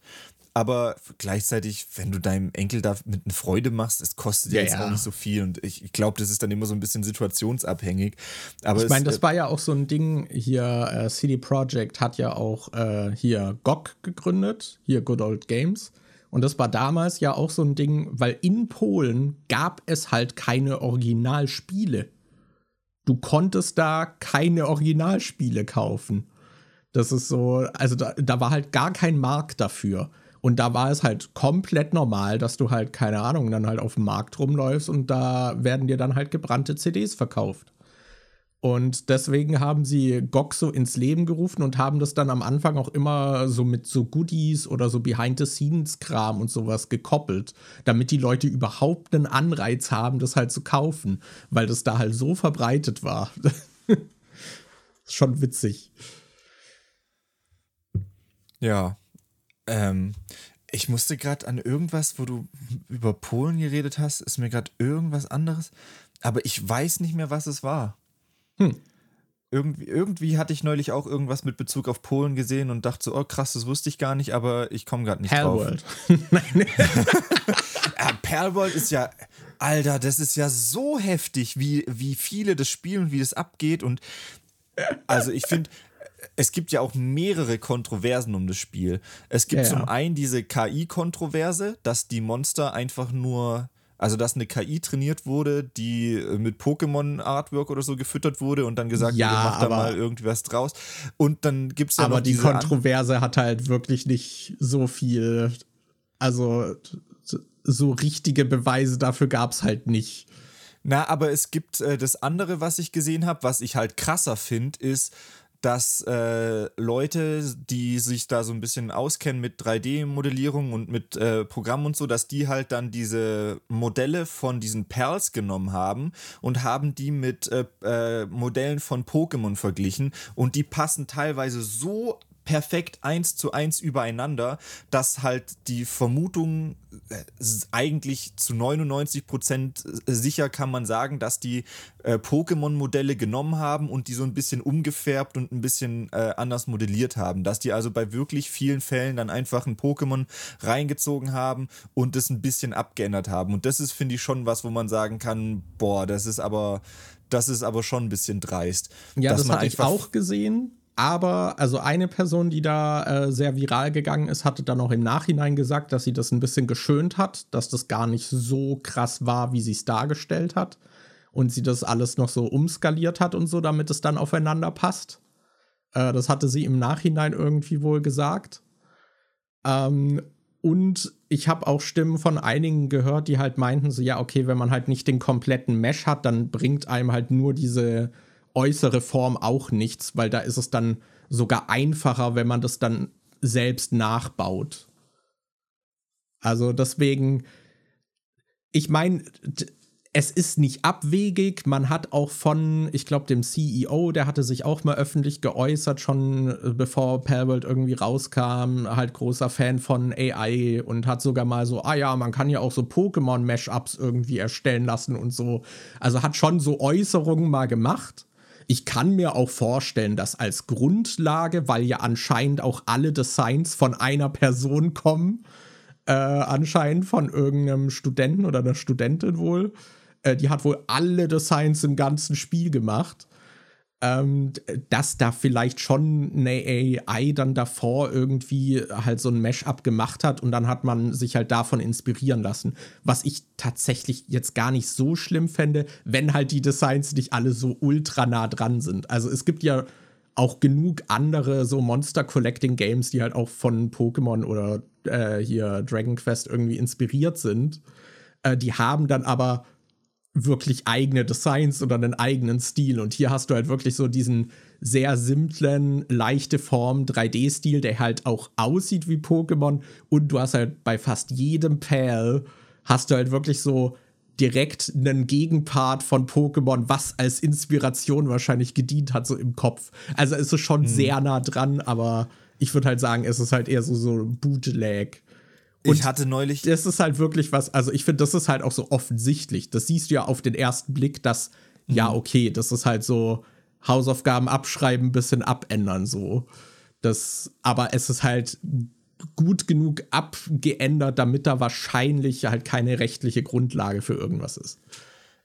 aber gleichzeitig, wenn du deinem Enkel da mit einer Freude machst, es kostet ja, jetzt ja. auch nicht so viel und ich, ich glaube, das ist dann immer so ein bisschen situationsabhängig. Aber ich meine, das äh, war ja auch so ein Ding hier, äh, CD Projekt hat ja auch äh, hier GOG gegründet, hier Good Old Games. Und das war damals ja auch so ein Ding, weil in Polen gab es halt keine Originalspiele. Du konntest da keine Originalspiele kaufen. Das ist so, also da, da war halt gar kein Markt dafür. Und da war es halt komplett normal, dass du halt, keine Ahnung, dann halt auf dem Markt rumläufst und da werden dir dann halt gebrannte CDs verkauft. Und deswegen haben sie GOG so ins Leben gerufen und haben das dann am Anfang auch immer so mit so Goodies oder so Behind-the-Scenes-Kram und sowas gekoppelt, damit die Leute überhaupt einen Anreiz haben, das halt zu kaufen, weil das da halt so verbreitet war. Schon witzig. Ja, ähm, ich musste gerade an irgendwas, wo du über Polen geredet hast, ist mir gerade irgendwas anderes, aber ich weiß nicht mehr, was es war. Hm. Irgendwie, irgendwie hatte ich neulich auch irgendwas mit Bezug auf Polen gesehen und dachte so, oh krass, das wusste ich gar nicht, aber ich komme gerade nicht Palworld. drauf. Nein. ja, Palworld ist ja, Alter, das ist ja so heftig, wie, wie viele das spielen wie das abgeht und also ich finde, es gibt ja auch mehrere Kontroversen um das Spiel. Es gibt ja, zum einen diese KI-Kontroverse, dass die Monster einfach nur, also dass eine KI trainiert wurde, die äh, mit Pokémon-Artwork oder so gefüttert wurde und dann gesagt ja, wurde, mach da mal irgendwas draus. Und dann gibt es ja Aber die Kontroverse hat halt wirklich nicht so viel, also so richtige Beweise dafür gab es halt nicht. Na, aber es gibt äh, das andere, was ich gesehen habe, was ich halt krasser finde, ist, dass äh, Leute, die sich da so ein bisschen auskennen mit 3D-Modellierung und mit äh, Programmen und so, dass die halt dann diese Modelle von diesen Perls genommen haben und haben die mit äh, äh Modellen von Pokémon verglichen. Und die passen teilweise so perfekt eins zu eins übereinander, dass halt die Vermutung äh, eigentlich zu 99 Prozent sicher kann man sagen, dass die äh, Pokémon-Modelle genommen haben und die so ein bisschen umgefärbt und ein bisschen äh, anders modelliert haben. Dass die also bei wirklich vielen Fällen dann einfach ein Pokémon reingezogen haben und das ein bisschen abgeändert haben. Und das ist, finde ich, schon was, wo man sagen kann, boah, das ist aber, das ist aber schon ein bisschen dreist. Ja, das hatte ich auch gesehen. Aber also eine Person, die da äh, sehr viral gegangen ist, hatte dann auch im Nachhinein gesagt, dass sie das ein bisschen geschönt hat, dass das gar nicht so krass war, wie sie es dargestellt hat. Und sie das alles noch so umskaliert hat und so, damit es dann aufeinander passt. Äh, das hatte sie im Nachhinein irgendwie wohl gesagt. Ähm, und ich habe auch Stimmen von einigen gehört, die halt meinten so, ja, okay, wenn man halt nicht den kompletten Mesh hat, dann bringt einem halt nur diese äußere Form auch nichts, weil da ist es dann sogar einfacher, wenn man das dann selbst nachbaut. Also deswegen, ich meine, es ist nicht abwegig. Man hat auch von, ich glaube, dem CEO, der hatte sich auch mal öffentlich geäußert, schon äh, bevor Palworld irgendwie rauskam, halt großer Fan von AI und hat sogar mal so, ah ja, man kann ja auch so Pokémon-Mashups irgendwie erstellen lassen und so. Also hat schon so Äußerungen mal gemacht. Ich kann mir auch vorstellen, dass als Grundlage, weil ja anscheinend auch alle Designs von einer Person kommen, äh, anscheinend von irgendeinem Studenten oder einer Studentin wohl, äh, die hat wohl alle Designs im ganzen Spiel gemacht ähm, dass da vielleicht schon eine AI dann davor irgendwie halt so ein Mesh-up gemacht hat und dann hat man sich halt davon inspirieren lassen. Was ich tatsächlich jetzt gar nicht so schlimm fände, wenn halt die Designs nicht alle so ultra nah dran sind. Also es gibt ja auch genug andere so Monster Collecting Games, die halt auch von Pokémon oder äh, hier Dragon Quest irgendwie inspiriert sind. Äh, die haben dann aber wirklich eigene Designs oder einen eigenen Stil. Und hier hast du halt wirklich so diesen sehr simplen, leichte Form 3D-Stil, der halt auch aussieht wie Pokémon. Und du hast halt bei fast jedem Pal hast du halt wirklich so direkt einen Gegenpart von Pokémon, was als Inspiration wahrscheinlich gedient hat, so im Kopf. Also es ist schon mhm. sehr nah dran, aber ich würde halt sagen, es ist halt eher so, so Bootleg. Und ich hatte neulich. Das ist halt wirklich was, also ich finde, das ist halt auch so offensichtlich. Das siehst du ja auf den ersten Blick, dass, mhm. ja, okay, das ist halt so Hausaufgaben abschreiben, bisschen abändern, so. Das, aber es ist halt gut genug abgeändert, damit da wahrscheinlich halt keine rechtliche Grundlage für irgendwas ist.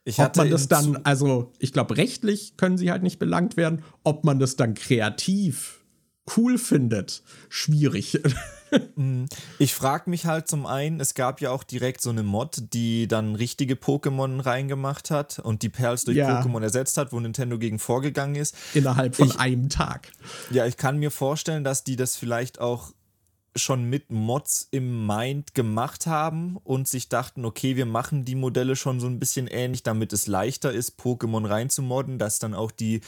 Ich ob man das dann, also ich glaube, rechtlich können sie halt nicht belangt werden. Ob man das dann kreativ cool findet, schwierig. Mhm. ich frage mich halt zum einen, es gab ja auch direkt so eine Mod, die dann richtige Pokémon reingemacht hat und die Perls durch ja. Pokémon ersetzt hat, wo Nintendo gegen vorgegangen ist. Innerhalb von ich, einem Tag. Ja, ich kann mir vorstellen, dass die das vielleicht auch schon mit Mods im Mind gemacht haben und sich dachten, okay, wir machen die Modelle schon so ein bisschen ähnlich, damit es leichter ist, Pokémon reinzumodden, dass dann auch die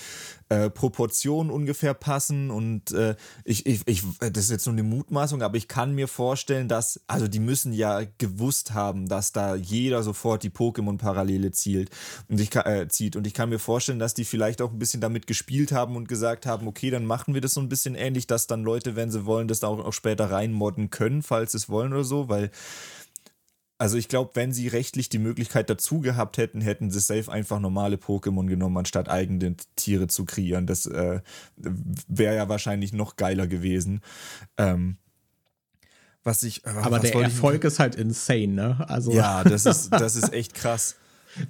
äh, Proportionen ungefähr passen und äh, ich, ich, ich, das ist jetzt nur eine Mutmaßung, aber ich kann mir vorstellen, dass, also die müssen ja gewusst haben, dass da jeder sofort die Pokémon-Parallele zielt und ich äh, zieht. Und ich kann mir vorstellen, dass die vielleicht auch ein bisschen damit gespielt haben und gesagt haben, okay, dann machen wir das so ein bisschen ähnlich, dass dann Leute, wenn sie wollen, das auch, auch später reinmodden können, falls sie es wollen oder so, weil also ich glaube, wenn sie rechtlich die Möglichkeit dazu gehabt hätten, hätten sie safe einfach normale Pokémon genommen, anstatt eigene Tiere zu kreieren. Das äh, wäre ja wahrscheinlich noch geiler gewesen. Ähm, was ich. Äh, Aber was der Erfolg ich... ist halt insane, ne? Also ja, das ist, das ist echt krass.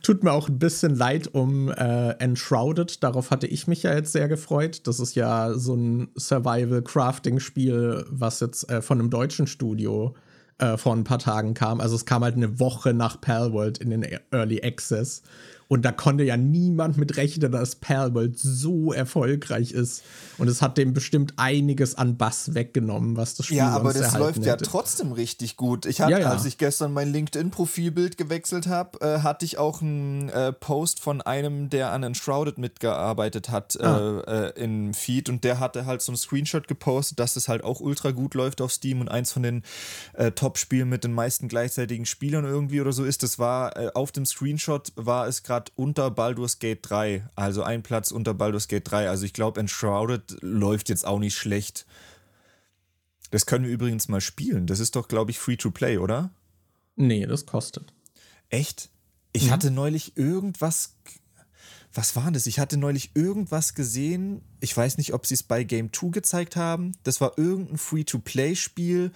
Tut mir auch ein bisschen leid um äh, Enshrouded. Darauf hatte ich mich ja jetzt sehr gefreut. Das ist ja so ein Survival-Crafting-Spiel, was jetzt äh, von einem deutschen Studio äh, vor ein paar Tagen kam. Also es kam halt eine Woche nach Palworld in den Early Access. Und da konnte ja niemand mit rechnen, dass Palworld so erfolgreich ist. Und es hat dem bestimmt einiges an Bass weggenommen, was das Spiel Ja, aber das läuft hätte. ja trotzdem richtig gut. Ich hatte, ja, ja. als ich gestern mein LinkedIn-Profilbild gewechselt habe, äh, hatte ich auch einen äh, Post von einem, der an Enshrouded mitgearbeitet hat, ah. äh, äh im Feed. Und der hatte halt so einen Screenshot gepostet, dass es halt auch ultra gut läuft auf Steam und eins von den äh, Top-Spielen mit den meisten gleichzeitigen Spielern irgendwie oder so ist. Das war äh, auf dem Screenshot war es gerade gerade unter Baldur's Gate 3, also ein Platz unter Baldur's Gate 3. Also ich glaube, Enshrouded läuft jetzt auch nicht schlecht. Das können wir übrigens mal spielen. Das ist doch, glaube ich, free to play, oder? Nee, das kostet. Echt? Ich mhm. hatte neulich irgendwas. Was war das? Ich hatte neulich irgendwas gesehen. Ich weiß nicht, ob sie es bei Game 2 gezeigt haben. Das war irgendein Free-to-Play-Spiel,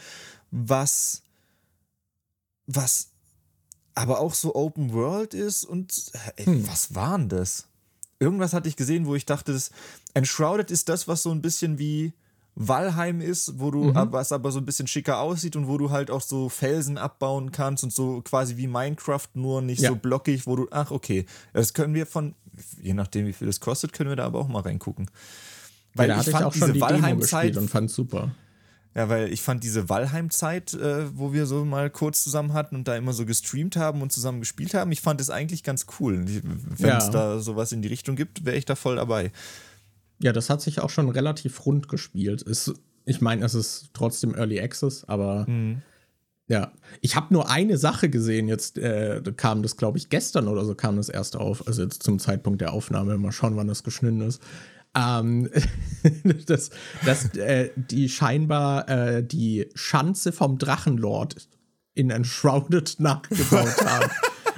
was. was aber auch so Open World ist und ey, hm. was war denn das? Irgendwas hatte ich gesehen, wo ich dachte, das Enshrouded ist das, was so ein bisschen wie Valheim ist, wo du, mhm. was aber so ein bisschen schicker aussieht und wo du halt auch so Felsen abbauen kannst und so quasi wie Minecraft, nur nicht ja. so blockig, wo du, ach okay, das können wir von, je nachdem wie viel das kostet, können wir da aber auch mal reingucken. Weil ja, ich fand ich diese Valheim-Zeit und fand super. Ja, weil ich fand diese Valheim-Zeit, äh, wo wir so mal kurz zusammen hatten und da immer so gestreamt haben und zusammen gespielt haben, ich fand es eigentlich ganz cool. Wenn es ja. da sowas in die Richtung gibt, wäre ich da voll dabei. Ja, das hat sich auch schon relativ rund gespielt. Ist, ich meine, es ist trotzdem Early Access, aber mhm. ja. Ich habe nur eine Sache gesehen, jetzt äh, kam das, glaube ich, gestern oder so kam das erst auf, also jetzt zum Zeitpunkt der Aufnahme, mal schauen, wann das geschnitten ist. Ähm, dass dass äh, die scheinbar äh, die Schanze vom Drachenlord in Enshrouded nachgebaut haben.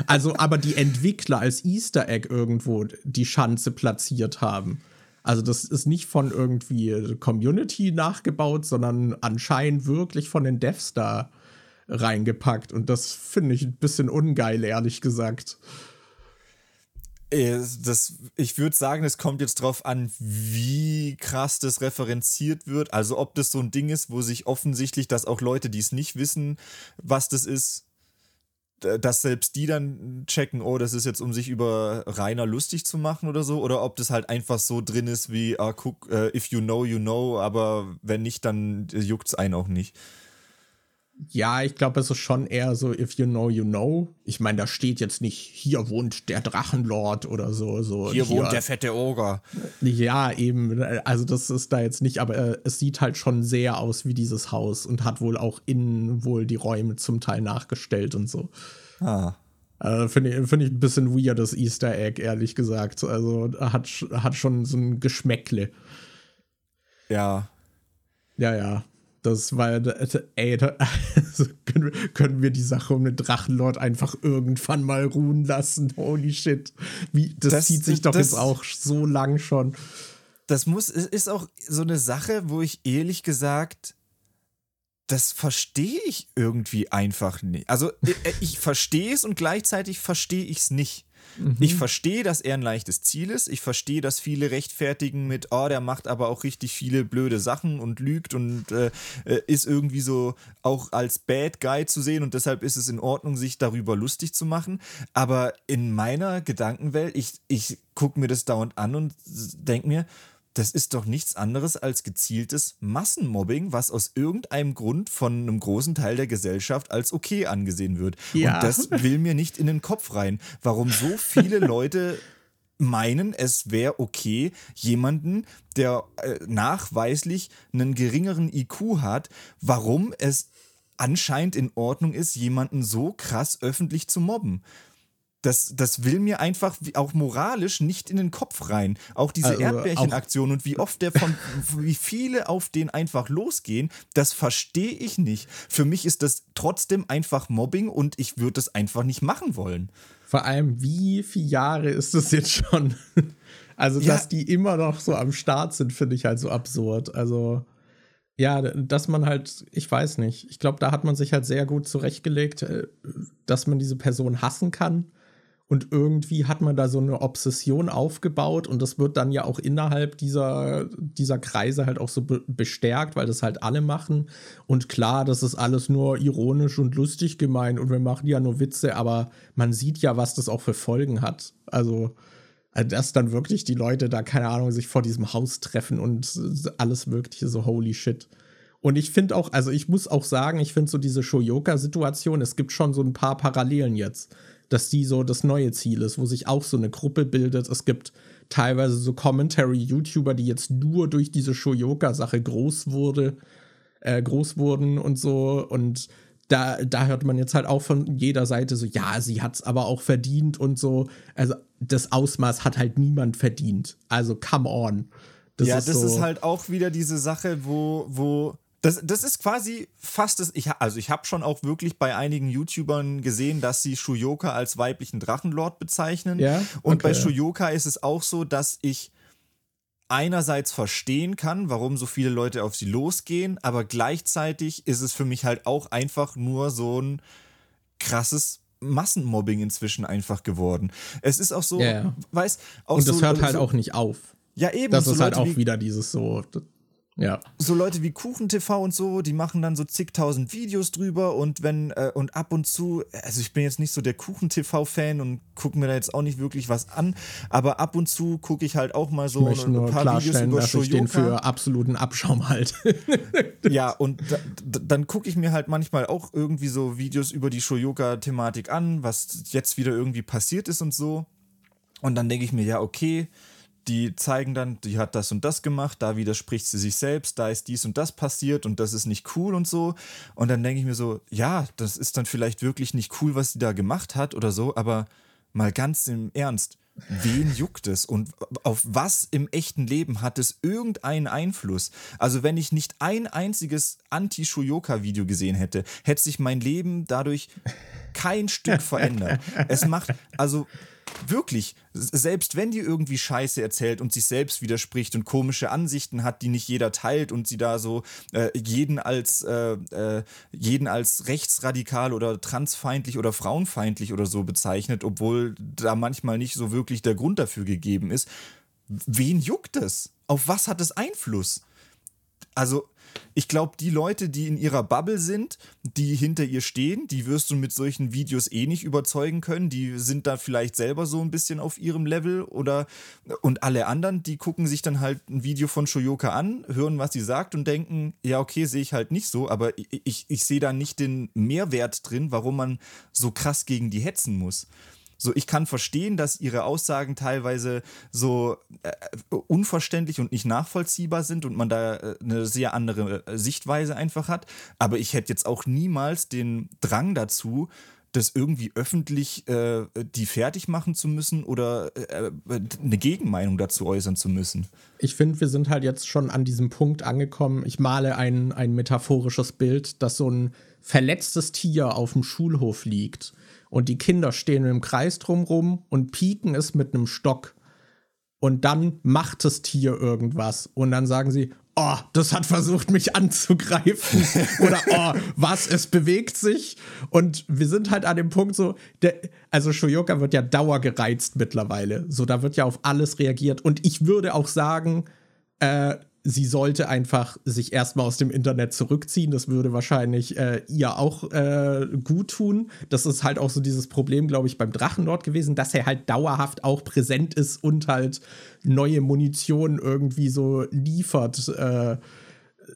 Also, aber die Entwickler als Easter Egg irgendwo die Schanze platziert haben. Also, das ist nicht von irgendwie Community nachgebaut, sondern anscheinend wirklich von den Devs da reingepackt. Und das finde ich ein bisschen ungeil, ehrlich gesagt. Äh, das, ich würde sagen, es kommt jetzt drauf an, wie krass das referenziert wird. Also ob das so ein Ding ist, wo sich offensichtlich, dass auch Leute, die es nicht wissen, was das ist, dass selbst die dann checken, oh, das ist jetzt, um sich über Rainer lustig zu machen oder so, oder ob das halt einfach so drin ist wie, ah, guck, uh, if you know, you know, aber wenn nicht, dann juckt es einen auch nicht. Ja, ich glaube, es ist schon eher so, if you know, you know. Ich meine, da steht jetzt nicht, hier wohnt der Drachenlord oder so. so hier, hier wohnt der fette Oger. Ja, eben. Also, das ist da jetzt nicht, aber äh, es sieht halt schon sehr aus wie dieses Haus und hat wohl auch innen wohl die Räume zum Teil nachgestellt und so. Ah. Also Finde ich, find ich ein bisschen weird, das Easter Egg, ehrlich gesagt. Also hat, hat schon so ein Geschmäckle. Ja. Ja, ja. Das war, ey, da, also können, wir, können wir die Sache um den Drachenlord einfach irgendwann mal ruhen lassen? Holy shit. Wie, das, das zieht sich doch das, jetzt auch so lang schon. Das muss, ist auch so eine Sache, wo ich ehrlich gesagt das verstehe ich irgendwie einfach nicht. Also äh, äh, ich verstehe es und gleichzeitig verstehe ich es nicht. Mhm. Ich verstehe, dass er ein leichtes Ziel ist. Ich verstehe, dass viele rechtfertigen mit, oh, der macht aber auch richtig viele blöde Sachen und lügt und äh, äh, ist irgendwie so auch als Bad Guy zu sehen und deshalb ist es in Ordnung, sich darüber lustig zu machen. Aber in meiner Gedankenwelt, ich, ich gucke mir das dauernd an und denke mir, das ist doch nichts anderes als gezieltes Massenmobbing, was aus irgendeinem Grund von einem großen Teil der Gesellschaft als okay angesehen wird. Ja. Und das will mir nicht in den Kopf rein, warum so viele Leute meinen, es wäre okay, jemanden, der äh, nachweislich einen geringeren IQ hat, warum es anscheinend in Ordnung ist, jemanden so krass öffentlich zu mobben das, das will mir einfach auch moralisch nicht in den Kopf rein. Auch diese also, Erdbärchenaktion und wie oft der von, wie viele auf den einfach losgehen, das verstehe ich nicht. Für mich ist das trotzdem einfach Mobbing und ich würde das einfach nicht machen wollen. Vor allem, wie viele Jahre ist das jetzt schon? Also, ja. dass die immer noch so am Start sind, finde ich halt so absurd. Also, ja, dass man halt, ich weiß nicht, ich glaube, da hat man sich halt sehr gut zurechtgelegt, äh, dass man diese Person hassen kann und irgendwie hat man da so eine Obsession aufgebaut und das wird dann ja auch innerhalb dieser, dieser Kreise halt auch so be bestärkt, weil das halt alle machen. Und klar, das ist alles nur ironisch und lustig gemeint und wir machen ja nur Witze, aber man sieht ja, was das auch für Folgen hat. Also, äh, dass dann wirklich die Leute da, keine Ahnung, sich vor diesem Haus treffen und alles Mögliche so holy shit. Und ich finde auch, also ich muss auch sagen, ich finde so diese Shoyoka-Situation, es gibt schon so ein paar Parallelen jetzt dass die so das neue Ziel ist, wo sich auch so eine Gruppe bildet. Es gibt teilweise so Commentary-YouTuber, die jetzt nur durch diese Shoyoka-Sache groß wurde, äh, groß wurden und so. Und da, da hört man jetzt halt auch von jeder Seite so, ja, sie hat es aber auch verdient und so. Also das Ausmaß hat halt niemand verdient. Also come on. Das ja, ist das so ist halt auch wieder diese Sache, wo, wo das, das ist quasi fast das. Ich, also, ich habe schon auch wirklich bei einigen YouTubern gesehen, dass sie Shuyoka als weiblichen Drachenlord bezeichnen. Ja? Und okay, bei Shuyoka ist es auch so, dass ich einerseits verstehen kann, warum so viele Leute auf sie losgehen, aber gleichzeitig ist es für mich halt auch einfach nur so ein krasses Massenmobbing inzwischen einfach geworden. Es ist auch so, ja, ja. weiß auch Und das so, hört halt so, auch nicht auf. Ja, eben. Das so ist halt Leute halt auch wieder dieses so, ja. So Leute wie KuchenTV und so, die machen dann so zigtausend Videos drüber und wenn, äh, und ab und zu, also ich bin jetzt nicht so der KuchenTV-Fan und gucke mir da jetzt auch nicht wirklich was an, aber ab und zu gucke ich halt auch mal so ich ein nur paar Videos über dass Shoyoka. ich den für absoluten Abschaum halt. ja, und da, dann gucke ich mir halt manchmal auch irgendwie so Videos über die Shoyoka-Thematik an, was jetzt wieder irgendwie passiert ist und so. Und dann denke ich mir, ja, okay, die zeigen dann, die hat das und das gemacht, da widerspricht sie sich selbst, da ist dies und das passiert und das ist nicht cool und so. Und dann denke ich mir so, ja, das ist dann vielleicht wirklich nicht cool, was sie da gemacht hat oder so, aber mal ganz im Ernst, wen juckt es und auf was im echten Leben hat es irgendeinen Einfluss? Also wenn ich nicht ein einziges Anti-Shuyoka-Video gesehen hätte, hätte sich mein Leben dadurch kein Stück verändert. Es macht, also wirklich, selbst wenn die irgendwie Scheiße erzählt und sich selbst widerspricht und komische Ansichten hat, die nicht jeder teilt und sie da so äh, jeden als äh, äh, jeden als rechtsradikal oder transfeindlich oder frauenfeindlich oder so bezeichnet, obwohl da manchmal nicht so wirklich der Grund dafür gegeben ist. Wen juckt es? Auf was hat es Einfluss? Also ich glaube, die Leute, die in ihrer Bubble sind, die hinter ihr stehen, die wirst du mit solchen Videos eh nicht überzeugen können. Die sind da vielleicht selber so ein bisschen auf ihrem Level oder und alle anderen, die gucken sich dann halt ein Video von Shoyoka an, hören, was sie sagt und denken, ja, okay, sehe ich halt nicht so, aber ich, ich, ich sehe da nicht den Mehrwert drin, warum man so krass gegen die hetzen muss. So, ich kann verstehen, dass ihre Aussagen teilweise so äh, unverständlich und nicht nachvollziehbar sind und man da äh, eine sehr andere äh, Sichtweise einfach hat. Aber ich hätte jetzt auch niemals den Drang dazu, das irgendwie öffentlich äh, die fertig machen zu müssen oder äh, eine Gegenmeinung dazu äußern zu müssen. Ich finde, wir sind halt jetzt schon an diesem Punkt angekommen. Ich male ein, ein metaphorisches Bild, dass so ein verletztes Tier auf dem Schulhof liegt und die Kinder stehen im Kreis drumrum und pieken es mit einem Stock. Und dann macht das Tier irgendwas. Und dann sagen sie, oh, das hat versucht, mich anzugreifen. Oder, oh, was, es bewegt sich. Und wir sind halt an dem Punkt so, der, also Shoyoka wird ja dauergereizt mittlerweile. So, da wird ja auf alles reagiert. Und ich würde auch sagen, äh, sie sollte einfach sich erstmal aus dem Internet zurückziehen. Das würde wahrscheinlich äh, ihr auch äh, gut tun. Das ist halt auch so dieses Problem, glaube ich, beim Drachenlord gewesen, dass er halt dauerhaft auch präsent ist und halt neue Munition irgendwie so liefert. Äh,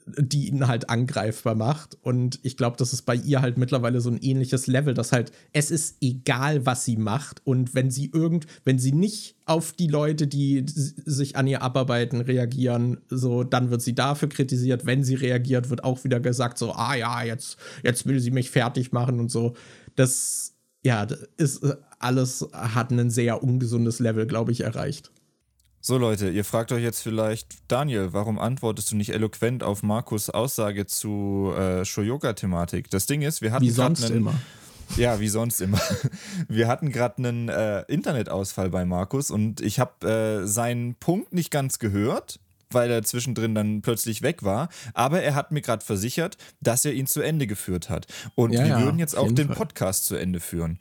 die ihn halt angreifbar macht. Und ich glaube, das ist bei ihr halt mittlerweile so ein ähnliches Level, dass halt es ist egal, was sie macht. Und wenn sie irgend, wenn sie nicht auf die Leute, die sich an ihr abarbeiten, reagieren, so, dann wird sie dafür kritisiert. Wenn sie reagiert, wird auch wieder gesagt, so, ah ja, jetzt, jetzt will sie mich fertig machen und so. Das, ja, ist alles hat ein sehr ungesundes Level, glaube ich, erreicht. So Leute, ihr fragt euch jetzt vielleicht, Daniel, warum antwortest du nicht eloquent auf Markus Aussage zu äh, Shoyoga-Thematik? Das Ding ist, wir hatten wie sonst einen, immer. Ja, wie sonst immer. Wir hatten gerade einen äh, Internetausfall bei Markus und ich habe äh, seinen Punkt nicht ganz gehört, weil er zwischendrin dann plötzlich weg war. Aber er hat mir gerade versichert, dass er ihn zu Ende geführt hat. Und ja, wir ja, würden jetzt auch den Fall. Podcast zu Ende führen.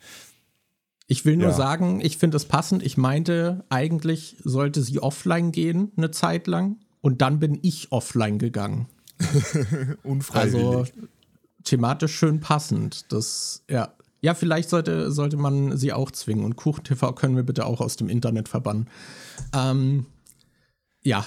Ich will nur ja. sagen, ich finde es passend. Ich meinte, eigentlich sollte sie offline gehen, eine Zeit lang. Und dann bin ich offline gegangen. Unfreiwillig. Also thematisch schön passend. Das, ja. Ja, vielleicht sollte, sollte man sie auch zwingen. Und KuchenTV können wir bitte auch aus dem Internet verbannen. Ähm, ja.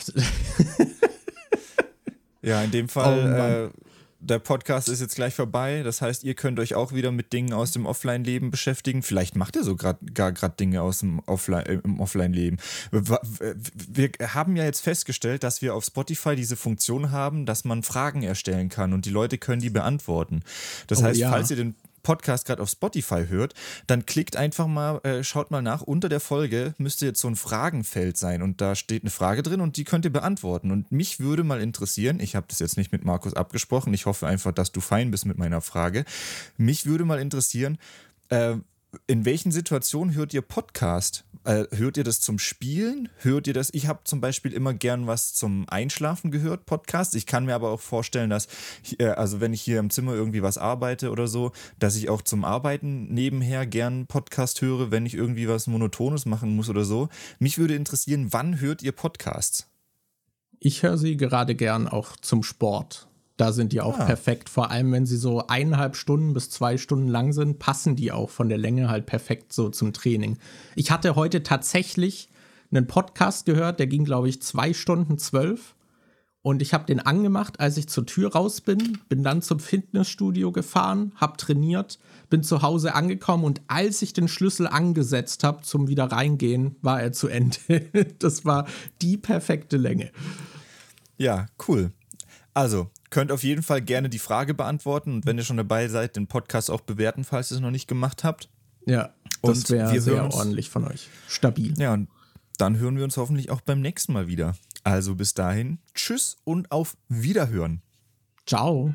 ja, in dem Fall. Oh, der Podcast ist jetzt gleich vorbei. Das heißt, ihr könnt euch auch wieder mit Dingen aus dem Offline-Leben beschäftigen. Vielleicht macht ihr so grad, gar gerade Dinge aus dem Offline, äh, im Offline-Leben. Wir haben ja jetzt festgestellt, dass wir auf Spotify diese Funktion haben, dass man Fragen erstellen kann und die Leute können die beantworten. Das oh, heißt, ja. falls ihr den Podcast gerade auf Spotify hört, dann klickt einfach mal, äh, schaut mal nach, unter der Folge müsste jetzt so ein Fragenfeld sein und da steht eine Frage drin und die könnt ihr beantworten. Und mich würde mal interessieren, ich habe das jetzt nicht mit Markus abgesprochen, ich hoffe einfach, dass du fein bist mit meiner Frage. Mich würde mal interessieren, äh, in welchen Situationen hört ihr Podcast? Äh, hört ihr das zum Spielen? Hört ihr das? Ich habe zum Beispiel immer gern was zum Einschlafen gehört, Podcast. Ich kann mir aber auch vorstellen, dass, äh, also wenn ich hier im Zimmer irgendwie was arbeite oder so, dass ich auch zum Arbeiten nebenher gern Podcast höre, wenn ich irgendwie was Monotones machen muss oder so. Mich würde interessieren, wann hört ihr Podcasts? Ich höre sie gerade gern auch zum Sport. Da sind die auch ah. perfekt. Vor allem, wenn sie so eineinhalb Stunden bis zwei Stunden lang sind, passen die auch von der Länge halt perfekt so zum Training. Ich hatte heute tatsächlich einen Podcast gehört, der ging, glaube ich, zwei Stunden zwölf. Und ich habe den angemacht, als ich zur Tür raus bin, bin dann zum Fitnessstudio gefahren, habe trainiert, bin zu Hause angekommen und als ich den Schlüssel angesetzt habe zum wieder reingehen, war er zu Ende. das war die perfekte Länge. Ja, cool. Also, könnt auf jeden Fall gerne die Frage beantworten und wenn ihr schon dabei seid, den Podcast auch bewerten, falls ihr es noch nicht gemacht habt. Ja, das wäre sehr uns, ordentlich von euch. Stabil. Ja, und dann hören wir uns hoffentlich auch beim nächsten Mal wieder. Also bis dahin, tschüss und auf Wiederhören. Ciao.